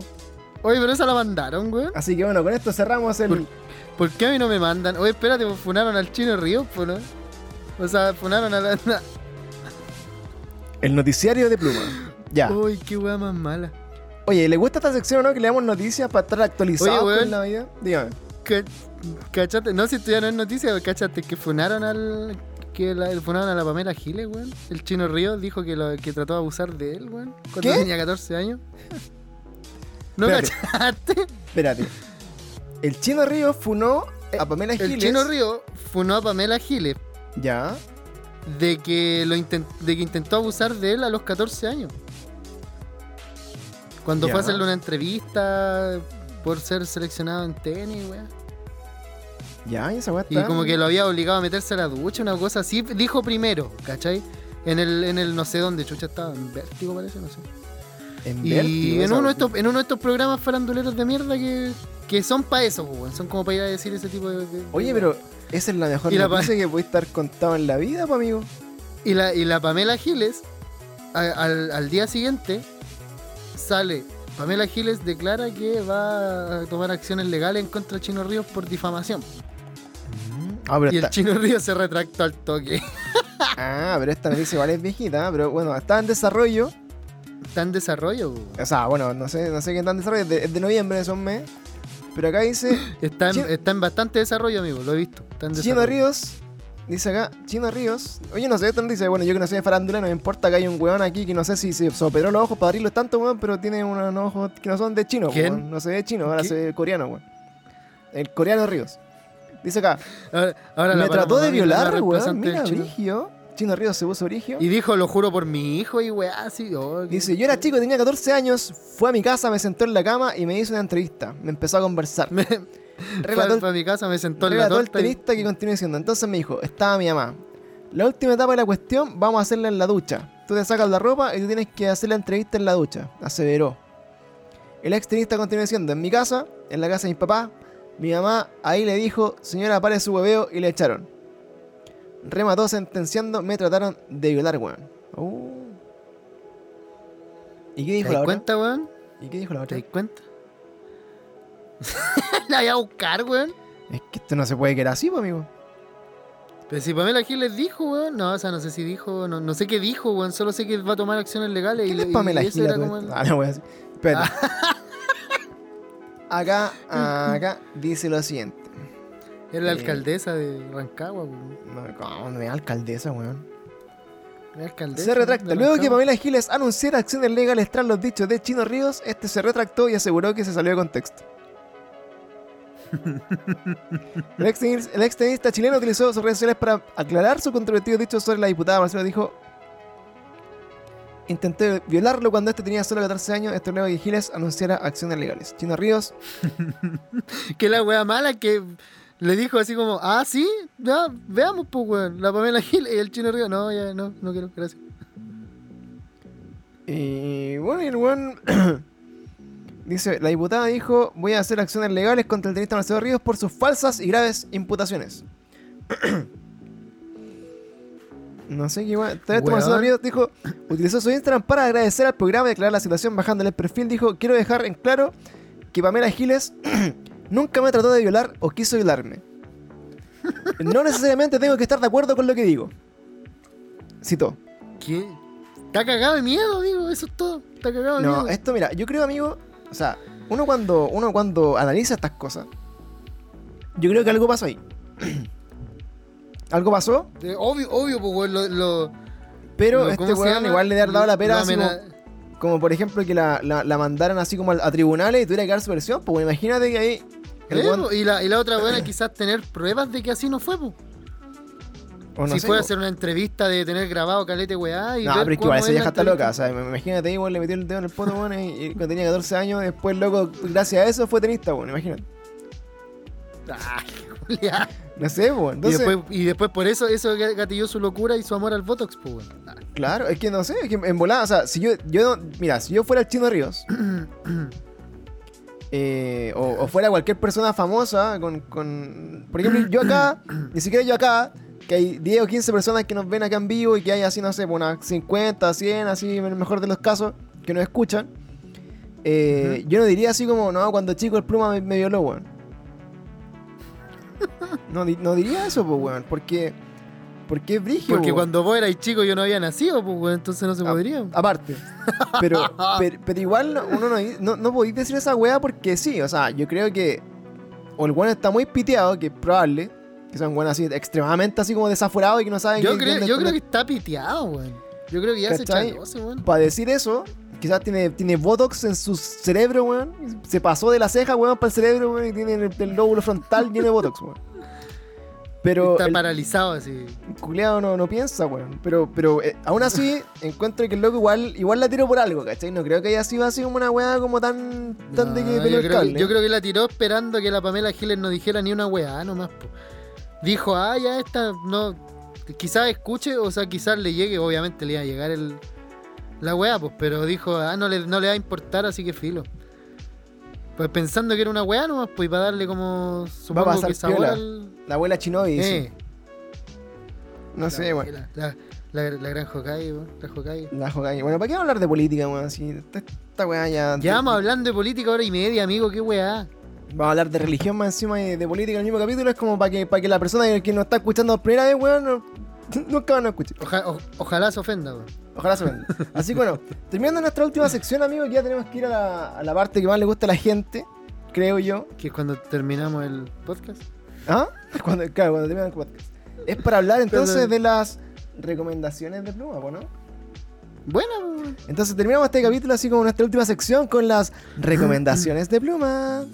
Speaker 2: Oye, pero esa la mandaron, weón.
Speaker 1: Así que bueno, con esto cerramos el.
Speaker 2: ¿Por, por qué a mí no me mandan? Oye, espérate, pues funaron al chino Río, pues, ¿no? O sea, funaron a la...
Speaker 1: El noticiario de pluma. Ya.
Speaker 2: Uy, qué wea más mala.
Speaker 1: Oye, ¿le gusta esta sección o no? Que le damos noticias para estar actualizados
Speaker 2: Oye, weón.
Speaker 1: con la vida. Dígame.
Speaker 2: Ca- ¿Cachate? No, si esto ya no es noticia, cachate que funaron al... Que la, funaron a la Pamela Giles, weón. El chino Río dijo que, lo, que trató de abusar de él, weón. Cuando
Speaker 1: ¿Qué?
Speaker 2: tenía 14 años. ¿No
Speaker 1: Espérate.
Speaker 2: cachaste?
Speaker 1: Espérate. El chino Río funó a Pamela Giles.
Speaker 2: El chino Río funó a Pamela Giles
Speaker 1: Ya.
Speaker 2: de que, lo de que intentó abusar de él a los 14 años. Cuando
Speaker 1: Ya.
Speaker 2: fue a hacerle una entrevista por ser seleccionado en tenis, weón.
Speaker 1: Ya, y esa weá
Speaker 2: Y como que lo había obligado a meterse a la ducha, una cosa así. Dijo primero, ¿cachai? En el, en el no sé dónde, chucha estaba, en vértigo parece, no sé.
Speaker 1: En
Speaker 2: Y
Speaker 1: vértigo,
Speaker 2: en uno, de estos, en uno de estos programas faranduleros de mierda que, que son para eso, weón. Son como para ir a decir ese tipo de... de-
Speaker 1: Oye, pero esa es la mejor noticia que puede estar contado en la vida, pues, amigo.
Speaker 2: Y la, y la Pamela Giles, a- al, al día siguiente, sale. Pamela Giles declara que va a tomar acciones legales en contra de Chino Ríos por difamación.
Speaker 1: Ah, pero,
Speaker 2: Y el. Chino Ríos se retractó al toque.
Speaker 1: ah, pero esta noticia igual es viejita, pero bueno, está en desarrollo.
Speaker 2: Está en desarrollo.
Speaker 1: O sea, bueno, no sé, no sé qué está en desarrollo, es de, es de noviembre, son mes. Pero acá dice
Speaker 2: Está en,
Speaker 1: Chino-
Speaker 2: está en bastante desarrollo, amigo, lo he visto. Está en
Speaker 1: Chino. Ríos, dice acá, Chino Ríos. Oye, no sé, esto no dice, bueno, yo que no soy de farándula, no me importa que hay un weón aquí que no sé si se se operó los ojos para abrirlos tanto, weón, pero tiene unos ojos que no son de chino,
Speaker 2: ¿Quién?
Speaker 1: weón. No se ve chino, ahora
Speaker 2: ¿Qué?
Speaker 1: se ve coreano, weón. El coreano Ríos. Dice acá,
Speaker 2: Ahora, ahora la
Speaker 1: me trató de violar, weón. Mira. Brigio. Chino Ríos se puso Brigio.
Speaker 2: Y dijo, lo juro por mi hijo y weá, así. oh,
Speaker 1: Dice, yo era chico, tenía 14 años, fue a mi casa, me sentó en la cama y me hizo una entrevista. Me empezó a conversar.
Speaker 2: Me,
Speaker 1: Relató
Speaker 2: fue para mi casa, me sentó en la
Speaker 1: el
Speaker 2: torta. y-
Speaker 1: tenista que continué diciendo. Entonces me dijo, estaba mi mamá. La última etapa de la cuestión, vamos a hacerla en la ducha. Tú te sacas la ropa y tú tienes que hacer la entrevista en la ducha. Aseveró. El ex tenista continuó diciendo, en mi casa, en la casa de mis papás, mi mamá ahí le dijo, señora, pare su hueveo y le echaron. Remató sentenciando, me trataron de violar, weón. Uh. ¿Y qué
Speaker 2: ¿Te
Speaker 1: dijo la otra?
Speaker 2: cuenta, weón?
Speaker 1: ¿Y qué dijo la
Speaker 2: ¿Te
Speaker 1: otra?
Speaker 2: das cuenta? la voy a buscar, weón.
Speaker 1: Es que esto no se puede quedar así, pues, amigo.
Speaker 2: Pero si Pamela Gil les dijo, weón. No, o sea, no sé si dijo, no, no sé qué dijo, weón. Solo sé que va a tomar acciones legales. y,
Speaker 1: ¿Quién es
Speaker 2: y-
Speaker 1: Pamela
Speaker 2: y eso
Speaker 1: Gil? a
Speaker 2: era
Speaker 1: todo
Speaker 2: como
Speaker 1: esto?
Speaker 2: el-
Speaker 1: Ah, no, decir. Espérate. Acá, acá dice lo siguiente.
Speaker 2: Era la
Speaker 1: Eh.
Speaker 2: alcaldesa de Rancagua, weón.
Speaker 1: No, ¿cómo no es alcaldesa, weón? Se retracta. Luego que. Pamela Giles anunciara acciones legales tras los dichos de Chino Ríos, este se retractó y aseguró que se salió de contexto. El ex, tenis- el ex tenista chileno utilizó sus redes sociales para aclarar su controvertido dicho sobre la diputada Marcelo. Dijo: Intenté violarlo cuando este tenía solo 14 años. Esto luego que Giles anunciara acciones legales. Chino Ríos,
Speaker 2: Que la wea mala que le dijo así como, ah, sí, ya, veamos, pues, weón. La Pamela Gil y el chino Río. No, ya, no, no quiero, gracias.
Speaker 1: Y bueno, y el weón dice, la diputada dijo, voy a hacer acciones legales contra el tenista Marcelo Ríos por sus falsas y graves imputaciones. no sé qué Weón. Ríos dijo, utilizó su Instagram para agradecer al programa y aclarar la situación bajándole el perfil. Dijo, quiero dejar en claro que Pamela Giles nunca me trató de violar o quiso violarme. No necesariamente tengo que estar de acuerdo con lo que digo. Citó.
Speaker 2: ¿Qué? Está cagado de miedo, digo, eso es todo. Está cagado de
Speaker 1: No,
Speaker 2: miedo.
Speaker 1: esto mira, yo creo, amigo, o sea, uno cuando, uno cuando analiza estas cosas, yo creo que algo pasó ahí. algo pasó,
Speaker 2: Eh, obvio, obvio, pues, weón, lo, lo-
Speaker 1: pero
Speaker 2: lo-
Speaker 1: este
Speaker 2: ¿cómo se
Speaker 1: weón igual le ha dado la pera así como, por ejemplo que la, la, la mandaran así como a, a tribunales y tuviera que dar su versión, pues imagínate que ahí el weón-
Speaker 2: po, y, la, y la otra buena quizás tener pruebas de que así no fue, pues.
Speaker 1: no
Speaker 2: si
Speaker 1: sé,
Speaker 2: fue a
Speaker 1: po.
Speaker 2: hacer una entrevista de tener grabado calete weá y
Speaker 1: No,
Speaker 2: ver
Speaker 1: pero es que igual esa
Speaker 2: es
Speaker 1: vieja está loca, o sea, imagínate ahí, weón, le metió el dedo en el poto, weón, y, y cuando tenía 14 años, después, loco, gracias a eso fue tenista, weón, imagínate.
Speaker 2: Ay,
Speaker 1: No sé, weón,
Speaker 2: y, después, y después por eso eso gatilló su locura y su amor al Botox, pues,
Speaker 1: Claro, es que no sé, es que en volada, o sea, si yo, yo no- mira, si yo fuera el Chino Ríos, eh, o, o fuera cualquier persona famosa, con, con, por ejemplo, yo acá, ni siquiera yo acá, que hay 10 o 15 personas que nos ven acá en vivo y que hay así, no sé, unas 50, 100, así, en el mejor de los casos, que nos escuchan, eh, yo no diría así como, no, cuando chico el pluma me, me violó, weón. No, no diría eso, pues, weón, porque, porque es brígido,
Speaker 2: Porque
Speaker 1: weón.
Speaker 2: cuando vos erais chico yo no había nacido, pues, weón, entonces no se
Speaker 1: Ah,
Speaker 2: podría.
Speaker 1: Aparte. Pero, pero, pero igual no- uno no, no, no podéis decir esa weá porque sí. O sea, yo creo que. O el weón está muy piteado, que es probable. Que son weones así extremadamente así como desaforados y que no saben
Speaker 2: Yo
Speaker 1: qué-
Speaker 2: creo, yo creo que está piteado, weón. Yo creo que ya
Speaker 1: ¿Cachai?
Speaker 2: se echó weón.
Speaker 1: Para decir eso, quizás tiene, tiene botox en su cerebro, weón. Se pasó de la ceja, weón, para el cerebro, weón. Y tiene el, el lóbulo frontal lleno de botox, weón. Pero
Speaker 2: está
Speaker 1: el
Speaker 2: paralizado así.
Speaker 1: culeado no, no piensa, weón. Pero, pero eh, aún así, encuentro que el loco igual, igual la tiró por algo, ¿cachai? No creo que haya sido así como una weá como tan, tan de que
Speaker 2: yo, creo que, yo creo que la tiró esperando que la Pamela Giles no dijera ni una weá nomás. po. Dijo, ah, ya esta no. Quizás escuche, o sea, quizás le llegue, obviamente le iba a llegar el, la weá, pues, pero dijo, ah, no le, no le va a importar, así que filo. Pues pensando que era una weá nomás, pues, para darle como. Supongo
Speaker 1: pasar
Speaker 2: que sabor al.
Speaker 1: La abuela Chinobi.
Speaker 2: Eh,
Speaker 1: No
Speaker 2: la
Speaker 1: sé, weón.
Speaker 2: abuela, La, la, la gran Hokage, weón, la Hokage.
Speaker 1: La Hokage. Bueno, ¿para qué hablar de política, weón? Si esta, esta weá ya.
Speaker 2: Llevamos hablando de política hora y media, amigo, qué weá.
Speaker 1: Vamos a hablar de religión más encima y de política en el mismo capítulo. Es como para que, para que la persona que nos está escuchando por primera vez, weón, no- nunca van a escuchar.
Speaker 2: Oja- o- ojalá se ofenda, weón.
Speaker 1: Ojalá se venda. Así que bueno, terminando nuestra última sección, amigo, que ya tenemos que ir a la, a la parte que más le gusta a la gente, creo yo.
Speaker 2: Que es cuando terminamos el podcast.
Speaker 1: ¿Ah? Cuando, claro, cuando termina el podcast. Es para hablar entonces de las recomendaciones de Pluma, ¿po, ¿no?
Speaker 2: Bueno.
Speaker 1: Entonces terminamos este capítulo así como nuestra última sección con las recomendaciones de Pluma.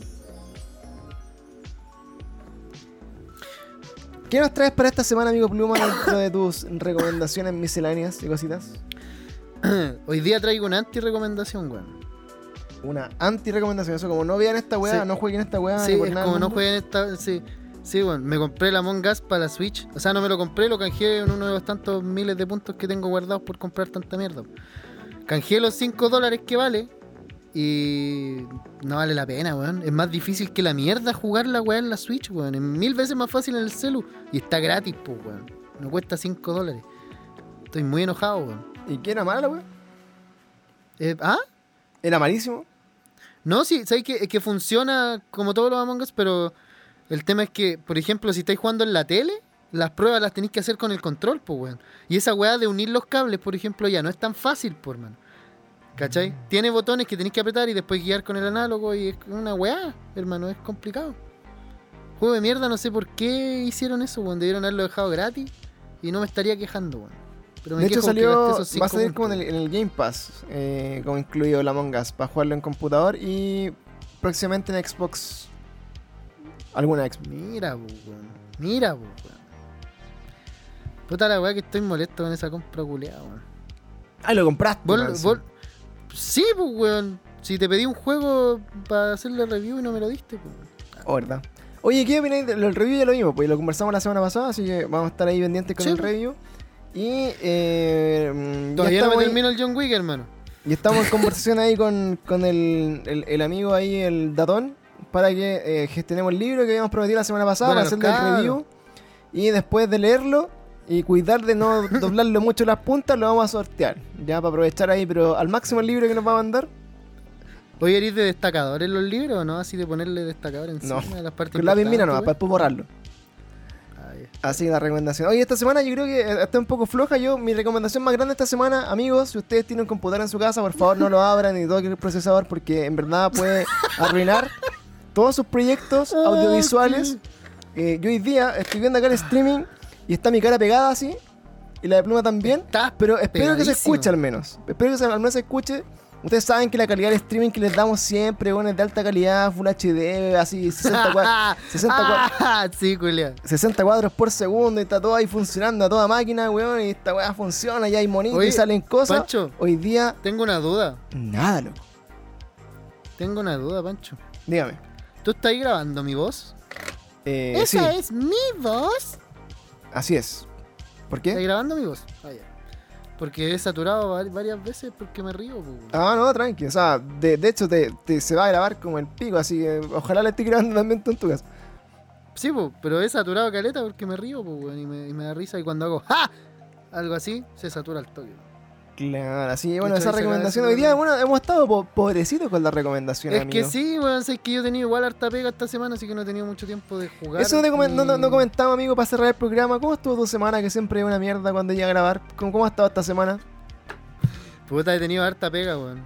Speaker 1: ¿Qué nos traes para esta semana, amigo Pluma, dentro de tus recomendaciones misceláneas y cositas?
Speaker 2: Hoy día traigo una anti-recomendación, weón.
Speaker 1: Una anti-recomendación. Eso, como no vean esta weá,
Speaker 2: Sí.
Speaker 1: no jueguen esta weá.
Speaker 2: Sí, es como no jueguen esta. Sí, sí, bueno, me compré el Among Us para la Switch. O sea, no me lo compré, lo canjeé en uno de los tantos miles de puntos que tengo guardados por comprar tanta mierda. Canjeé los 5 dólares que vale y no vale la pena, weón. Es más difícil que la mierda jugar la weá en la Switch, weón. Es mil veces más fácil en el celu y está gratis, pues, weón. No cuesta 5 dólares. Estoy muy enojado, weón.
Speaker 1: ¿Y qué era mala la weá?
Speaker 2: Eh, ¿Ah?
Speaker 1: Era malísimo.
Speaker 2: No, sí, sabes que, es que funciona como todos los Among Us, pero el tema es que, por ejemplo, si estáis jugando en la tele, las pruebas las tenéis que hacer con el control, pues, weón. Y esa weá de unir los cables, por ejemplo, ya no es tan fácil, por man. ¿Cachai? Tiene botones que tenéis que apretar y después guiar con el análogo y es una weá, hermano, es complicado. Juego de mierda, no sé por qué hicieron eso, weón. Debieron haberlo dejado gratis y no me estaría quejando, weón. Pero me
Speaker 1: De hecho, salió. Va a salir como en el, en el Game Pass, eh, como incluido la Among Us, para jugarlo en computador y próximamente en Xbox. Alguna Xbox.
Speaker 2: Mira, weón. Mira, weón. Puta la weá que estoy molesto con esa compra culeada, weón.
Speaker 1: Ah, lo compraste.
Speaker 2: Vol- vol- sí, pues, weón. Si te pedí un juego para hacerle review y no me lo diste, pues.
Speaker 1: Oh, ¿verdad? Oye, ¿qué opináis del el review? Ya lo vimos, pues lo conversamos la semana pasada, así que vamos a estar ahí pendientes con
Speaker 2: Sí,
Speaker 1: el
Speaker 2: pues.
Speaker 1: review. Y eh, mm, ya,
Speaker 2: Todavía no me
Speaker 1: ahí-
Speaker 2: el John Wick, hermano.
Speaker 1: y estamos en conversación ahí con, con el, el- el amigo ahí, el Datón, para que eh, gestionemos el libro que habíamos prometido la semana pasada
Speaker 2: Bueno,
Speaker 1: para hacerle el review. Y después de leerlo y cuidar de no doblarle mucho las puntas, lo vamos a sortear. Ya para aprovechar ahí, pero al máximo el libro que nos va a mandar.
Speaker 2: Oye, ¿eres de destacador en los libros o no? Así de ponerle destacador encima
Speaker 1: No,
Speaker 2: de las partes
Speaker 1: Con lápiz mira nomás, para después borrarlo. Así la recomendación. Oye, esta semana yo creo que eh, está un poco floja. Yo, mi recomendación más grande esta semana, amigos, si ustedes tienen un computador en su casa, por favor no lo abran ni toquen el procesador porque en verdad puede arruinar todos sus proyectos audiovisuales. Eh, yo hoy día estoy viendo acá el streaming y está mi cara pegada así y la de pluma también.
Speaker 2: Estás
Speaker 1: Pero espero que se escuche al menos. Espero que se- al menos se escuche. Ustedes saben que la calidad del streaming que les damos siempre, bueno, es de alta calidad, Full HD, así 60 cuadros. 60 cuadros.
Speaker 2: Ah, sí, culia.
Speaker 1: 60 cuadros por segundo y está todo ahí funcionando a toda máquina, weón, y esta weá funciona, y hay monitos y salen cosas.
Speaker 2: Pancho.
Speaker 1: Hoy día,
Speaker 2: Tengo una duda.
Speaker 1: nada, loco.
Speaker 2: Tengo una duda, Pancho.
Speaker 1: Dígame.
Speaker 2: ¿Tú estás ahí grabando mi voz?
Speaker 1: Eh, sí,
Speaker 2: ¿Esa es mi voz?
Speaker 1: Así es. ¿Por
Speaker 2: ¿Estás
Speaker 1: qué?
Speaker 2: grabando mi voz? Ah, ya. Porque he saturado va- varias veces porque me río. weón.
Speaker 1: Ah, no, tranqui. O sea, de, de hecho, te, te- se va a grabar como el pico, así que ojalá le estés grabando también tú en tu casa.
Speaker 2: Sí, po, pero he saturado caleta porque me río, weón, y, me, y me da risa. Y cuando hago ¡Ja! Algo así, se satura el toque.
Speaker 1: Claro, así, bueno,
Speaker 2: hecho,
Speaker 1: esa recomendación. Hoy día, bueno, hemos estado po- pobrecitos con la recomendación,
Speaker 2: Es
Speaker 1: amigo.
Speaker 2: que sí, weón, sé que yo he tenido igual harta pega esta semana, así que no he tenido mucho tiempo de jugar.
Speaker 1: Eso no, no, no comentamos, amigo, para cerrar el programa. ¿Cómo estuvo tu semana? Que siempre es una mierda cuando llega a grabar. ¿Cómo, cómo ha estado esta semana?
Speaker 2: Puta, he tenido harta pega, weón.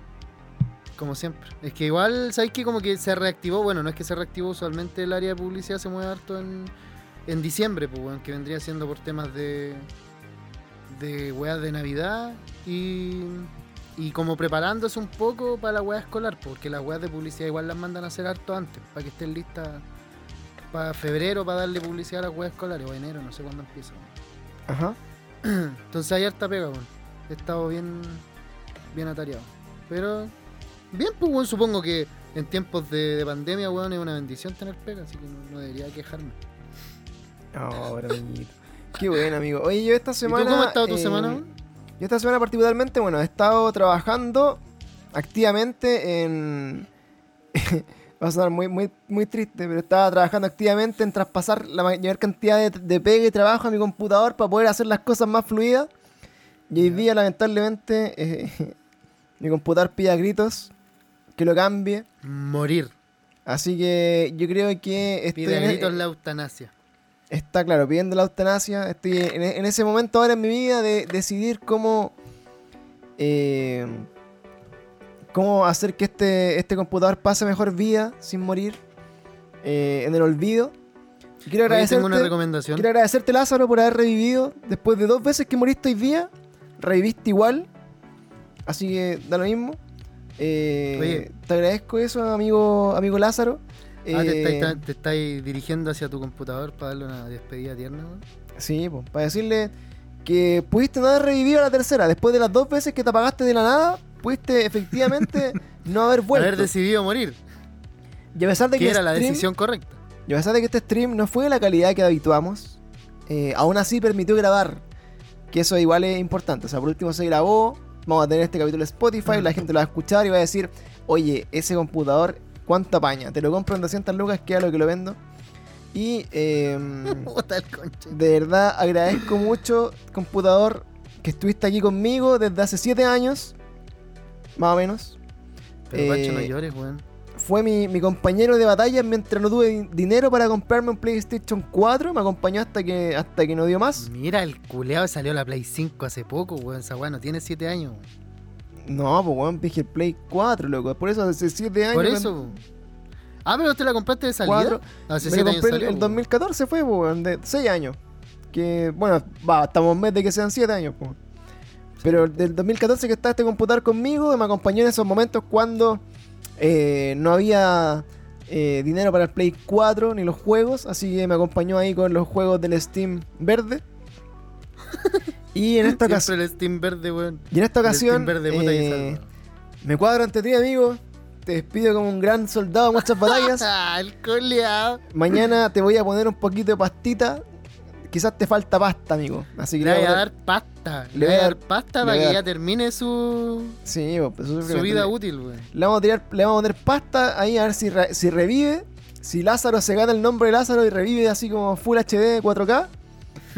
Speaker 2: Como siempre. Es que igual, ¿sabes que Como que se reactivó, bueno, no es que se reactivó, usualmente el área de publicidad se mueve harto en, en diciembre, pues, weón, que vendría siendo por temas de de weas de Navidad y, y como preparándose un poco para la wea escolar, porque las weas de publicidad igual las mandan a hacer harto antes, para que estén listas para febrero, para darle publicidad a las weas escolares, o enero, no sé cuándo empieza.
Speaker 1: Ajá.
Speaker 2: Entonces hay harta pega, weón. He estado bien, bien atareado. Pero, bien, pues, weón, supongo que en tiempos de, de pandemia, weón, es una bendición tener pega, así que no, no debería quejarme.
Speaker 1: Ahora, amiguito. Qué bueno, amigo. Oye, yo esta semana.
Speaker 2: ¿Y tú cómo has estado tu
Speaker 1: eh,
Speaker 2: semana,
Speaker 1: Yo esta semana particularmente, bueno, he estado trabajando activamente en... Va a sonar muy, muy, muy triste, pero estaba trabajando activamente en traspasar la mayor cantidad de, de pega y trabajo a mi computador para poder hacer las cosas más fluidas. Y hoy día, lamentablemente, eh, mi computador pide a gritos que lo cambie.
Speaker 2: Morir.
Speaker 1: Así que yo creo que estoy
Speaker 2: Pide a
Speaker 1: en- e-
Speaker 2: gritos la eutanasia.
Speaker 1: Está claro, pidiendo la eutanasia. Estoy en, en ese momento ahora en mi vida de decidir cómo. eh, cómo hacer que este, este computador pase mejor vida sin morir eh, en el olvido. Quiero agradecerte,
Speaker 2: una recomendación.
Speaker 1: quiero agradecerte, Lázaro, por haber revivido. Después de dos veces que moriste hoy día, reviviste igual. Así que da lo mismo. Eh. Te agradezco eso, amigo, amigo Lázaro.
Speaker 2: Ah, te
Speaker 1: Eh,
Speaker 2: estáis, te estáis dirigiendo hacia tu computador para darle una despedida tierna.
Speaker 1: Sí, po, para decirle que pudiste no haber revivido a la tercera. Después de las dos veces que te apagaste de la nada, pudiste efectivamente no haber vuelto.
Speaker 2: Haber decidido morir,
Speaker 1: y a pesar de que,
Speaker 2: que era la decisión correcta.
Speaker 1: y a pesar de que este stream no fue de la calidad que habituamos, eh, aún así permitió grabar. Que eso igual es importante. O sea, por último se grabó. Vamos a tener este capítulo de Spotify. La gente lo va a escuchar y va a decir: Oye, ese computador, ¿cuánto apaña? Te lo compro en 200 lucas, que a lo que lo vendo. Y
Speaker 2: conche.
Speaker 1: de verdad agradezco mucho, computador, que estuviste aquí conmigo desde hace 7 años. Más o menos.
Speaker 2: Pero Pancho, no
Speaker 1: eh,
Speaker 2: llores, weón.
Speaker 1: Fue mi, mi compañero de batalla mientras no tuve di- dinero para comprarme un PlayStation 4. Me acompañó hasta que, hasta que no dio más.
Speaker 2: Mira, el culeado salió la Play 5 hace poco, weón. Esa weá no tiene 7 años, weón.
Speaker 1: No, pues weón, dije el Play 4, loco. Por eso hace 7 años.
Speaker 2: Por eso. Ah, pero usted la compraste de salida. Hace
Speaker 1: me
Speaker 2: 7
Speaker 1: lo
Speaker 2: años
Speaker 1: compré
Speaker 2: salió,
Speaker 1: el
Speaker 2: weón.
Speaker 1: 2014 fue, pues, weón, de 6 años. Que, bueno, va, estamos en mes de que sean 7 años, pues. Pero del 2014 que está este computador conmigo, me acompañó en esos momentos cuando eh, no había eh, dinero para el Play 4 ni los juegos, así que me acompañó ahí con los juegos del Steam verde. Y en esta ocasión,
Speaker 2: el Steam verde, weón.
Speaker 1: y en esta ocasión
Speaker 2: verde, puta
Speaker 1: eh, me cuadro ante ti, amigo. Te despido como un gran soldado en muchas batallas.
Speaker 2: El.
Speaker 1: Mañana te voy a poner un poquito de pastita. Quizás te falta pasta, amigo. Así que
Speaker 2: Le voy a dar pasta.
Speaker 1: le voy a
Speaker 2: dar pasta para que ya termine su,
Speaker 1: Sí, pues, eso es
Speaker 2: su vida útil, weón.
Speaker 1: Le vamos a tirar, le vamos a poner pasta ahí a ver si, re- si revive. Si Lázaro se gana el nombre de Lázaro y revive así como Full HD 4K.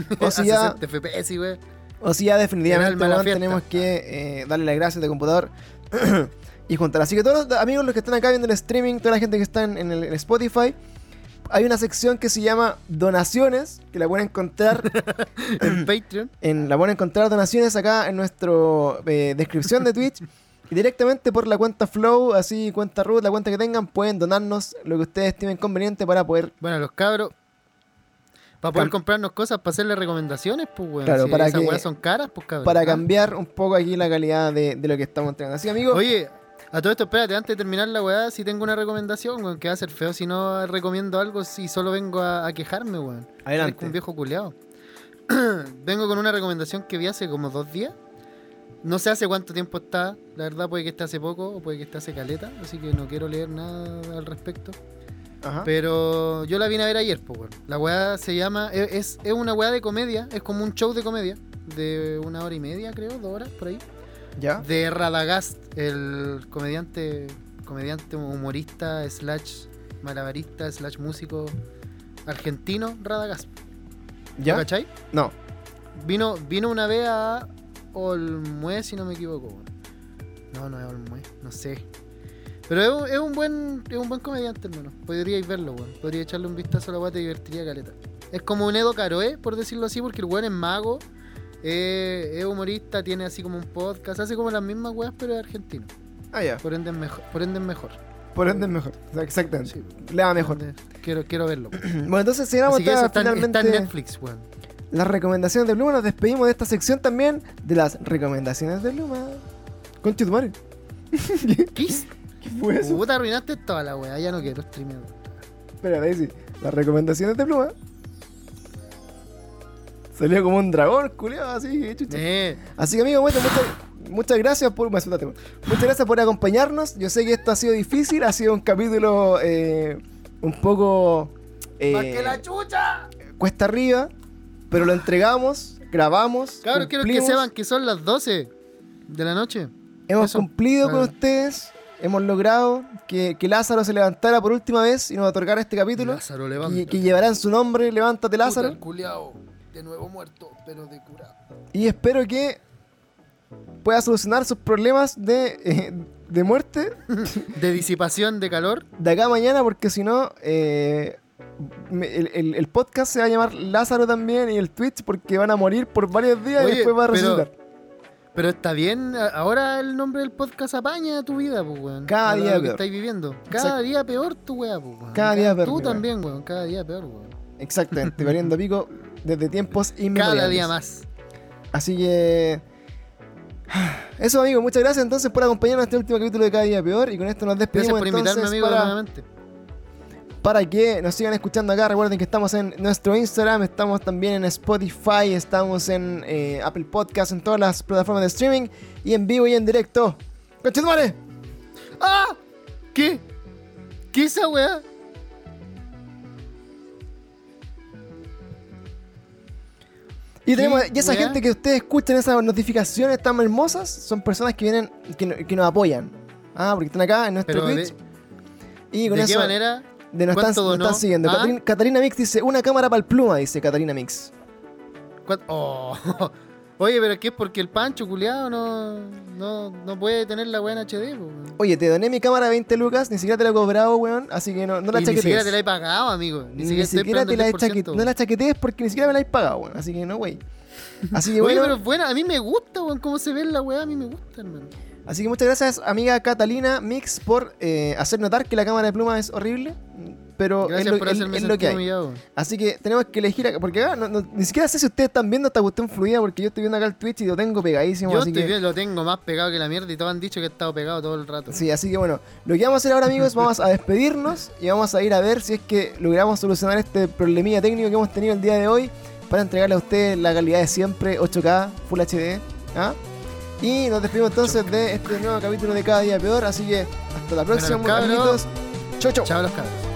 Speaker 1: O si ya,
Speaker 2: 60 FPS,
Speaker 1: o si ya definitivamente weón, tenemos que eh, darle las gracias de computador y juntar. Así que todos los amigos los que están acá viendo el streaming, toda la gente que está en, en el en Spotify, hay una sección que se llama Donaciones, que la pueden encontrar
Speaker 2: En Patreon.
Speaker 1: en, la pueden encontrar donaciones acá en nuestro eh, descripción de Twitch. Y directamente por la cuenta Flow, así cuenta root, la cuenta que tengan, pueden donarnos lo que ustedes estimen conveniente para poder.
Speaker 2: Bueno, los cabros. Para poder
Speaker 1: Cam-
Speaker 2: comprarnos cosas, para hacerle recomendaciones, pues, weón.
Speaker 1: Claro,
Speaker 2: si
Speaker 1: para
Speaker 2: esas
Speaker 1: que-
Speaker 2: son caras, pues, cabrón.
Speaker 1: Para
Speaker 2: Ah.
Speaker 1: cambiar un poco aquí la calidad de, de lo que estamos entregando. Así, amigos.
Speaker 2: Oye, a todo esto, espérate, antes de terminar la weá, si tengo una recomendación, weón, que va a ser feo si no recomiendo algo, si solo vengo a, a quejarme, weón.
Speaker 1: Adelante.
Speaker 2: Parezco un viejo culeado. vengo con una recomendación que vi hace como dos días. No sé hace cuánto tiempo está, la verdad puede que esté hace poco o puede que esté hace caleta, así que no quiero leer nada al respecto.
Speaker 1: Ajá.
Speaker 2: Pero yo la vine a ver ayer, pues. La weá se llama. e, Es, es una weá de comedia, es como un show de comedia. De una hora y media, creo, dos horas, por ahí.
Speaker 1: ¿Ya?
Speaker 2: De Radagast, el comediante, comediante humorista, slash malabarista, slash músico argentino, Radagast. ¿Lo
Speaker 1: ¿Ya?
Speaker 2: cachai?
Speaker 1: No.
Speaker 2: Vino, vino una vez a Olmué, si no me equivoco. No, no es Olmué, no sé. Pero es un, es un buen es un buen comediante, hermano. Podríais verlo, weón. Podría echarle un vistazo a la weá, te divertiría caleta. Es como un Edo Caroe, por decirlo así, porque el weón es mago, eh, es humorista, tiene así como un podcast, hace como las mismas weas, pero es argentino.
Speaker 1: Ah, ya.
Speaker 2: Por ende es mejor. Por ende es mejor.
Speaker 1: Por ende es mejor. Exactamente.
Speaker 2: Sí.
Speaker 1: Le va mejor.
Speaker 2: Quiero, quiero verlo.
Speaker 1: Bueno, entonces
Speaker 2: en-
Speaker 1: finalmente
Speaker 2: está en Netflix, weón.
Speaker 1: las recomendaciones de Bluma. Nos despedimos de esta sección también de las recomendaciones de Bluma. Tu madre.
Speaker 2: ¿Qué?
Speaker 1: ¿Qué fue eso?
Speaker 2: Puta, arruinaste toda la wea, ya no quiero streamear.
Speaker 1: Espera, sí. Las recomendaciones de Pluma. Salió como un dragón, culiado, así, chucha.
Speaker 2: Eh,
Speaker 1: Así que, amigo, bueno, muchas, muchas gracias por. me. Muchas gracias por acompañarnos. Yo sé que esto ha sido difícil, ha sido un capítulo eh, un poco. eh,
Speaker 2: chucha!
Speaker 1: cuesta arriba, pero lo entregamos, grabamos.
Speaker 2: Cabrón, quiero que sepan que son las 12 de la noche.
Speaker 1: Hemos
Speaker 2: Eso.
Speaker 1: cumplido con
Speaker 2: Ah.
Speaker 1: ustedes. Hemos logrado que, que Lázaro se levantara por última vez y nos otorgara este capítulo.
Speaker 2: Lázaro,
Speaker 1: Que, que llevará en su nombre Levántate Lázaro.
Speaker 2: Puta, el culiao, de nuevo muerto, pero de curado.
Speaker 1: Y espero que pueda solucionar sus problemas de, eh, de muerte
Speaker 2: De disipación de calor.
Speaker 1: de acá a mañana, porque si no, eh, el, el- el podcast se va a llamar Lázaro también y el Twitch, porque van a morir por varios días y después va a resucitar.
Speaker 2: Pero está bien, ahora el nombre del podcast apaña tu vida, pues, weón.
Speaker 1: Cada día
Speaker 2: lo que estáis viviendo. Cada
Speaker 1: Exacto.
Speaker 2: día peor tu weá, pues, weón.
Speaker 1: Cada día peor,
Speaker 2: Tú
Speaker 1: mi
Speaker 2: también, weón. Cada día peor, weón.
Speaker 1: Exactamente, valiendo pico desde tiempos inmemoriales.
Speaker 2: Cada día más.
Speaker 1: Así que. Eso, amigo, muchas gracias entonces por acompañarnos en este último capítulo de Cada Día Peor. Y con esto nos
Speaker 2: Gracias
Speaker 1: despedimos
Speaker 2: por invitarme, amigo,
Speaker 1: para,
Speaker 2: nuevamente.
Speaker 1: Para que nos sigan escuchando acá. Recuerden que estamos en nuestro Instagram, estamos también en Spotify, estamos en eh, Apple Podcast, en todas las plataformas de streaming y en vivo y en directo. ¡Conchetumare!
Speaker 2: ¡Ah! ¿Qué? ¿Qué esa weá?
Speaker 1: Y, tenemos,
Speaker 2: ¿Qué
Speaker 1: y esa
Speaker 2: weá?
Speaker 1: gente que ustedes escuchan, esas notificaciones tan hermosas, son personas que vienen, que, no- que nos apoyan. Ah, porque están acá en nuestro Twitch.
Speaker 2: de,
Speaker 1: y con
Speaker 2: ¿de
Speaker 1: eso
Speaker 2: qué manera?
Speaker 1: De nos, están, nos siguiendo.
Speaker 2: Ah.
Speaker 1: Catarina, Catarina Mix dice, una cámara para el pluma, dice Catarina Mix.
Speaker 2: ¿Cuán- Oh. Oye, pero ¿qué es porque el Pancho culiado no, no, no puede tener la en HD? po?
Speaker 1: Oye, te doné mi cámara 20 lucas, ni siquiera te la he cobrado, weón, así que no, no la
Speaker 2: Y ni siquiera te la he pagado, amigo. Ni,
Speaker 1: Ni
Speaker 2: siquiera,
Speaker 1: te la he
Speaker 2: el 10%,
Speaker 1: chaqueteado. No la chaquetees porque ni siquiera me la he pagado, weón. Así que no, wey. Así que
Speaker 2: Oye,
Speaker 1: bueno,
Speaker 2: pero es buena, a mí me gusta, weón, cómo se ve la weá, a mí me gusta, hermano.
Speaker 1: Así que muchas gracias, amiga Catalina Mix, por eh, hacer notar que la cámara de pluma es horrible. Pero es lo,
Speaker 2: por
Speaker 1: es- lo que hay.
Speaker 2: humillado.
Speaker 1: Así que tenemos que elegir acá, porque acá no- no- ni siquiera sé si ustedes están viendo esta cuestión fluida, porque yo estoy viendo acá el Twitch y lo tengo pegadísimo.
Speaker 2: Yo
Speaker 1: así
Speaker 2: estoy
Speaker 1: que,
Speaker 2: bien, lo tengo más pegado que la mierda y todos han dicho que he estado pegado todo el rato.
Speaker 1: Sí, así que bueno, lo que vamos a hacer ahora, amigos, vamos a despedirnos y vamos a ir a ver si es que logramos solucionar este problemilla técnico que hemos tenido el día de hoy para entregarle a ustedes la calidad de siempre, 8K, Full HD. ¿ah? Y nos despedimos entonces de este nuevo capítulo de Cada Día Peor, así que hasta la próxima,
Speaker 2: Bueno,
Speaker 1: amiguitos. Chau, chau.
Speaker 2: Chao los cabros.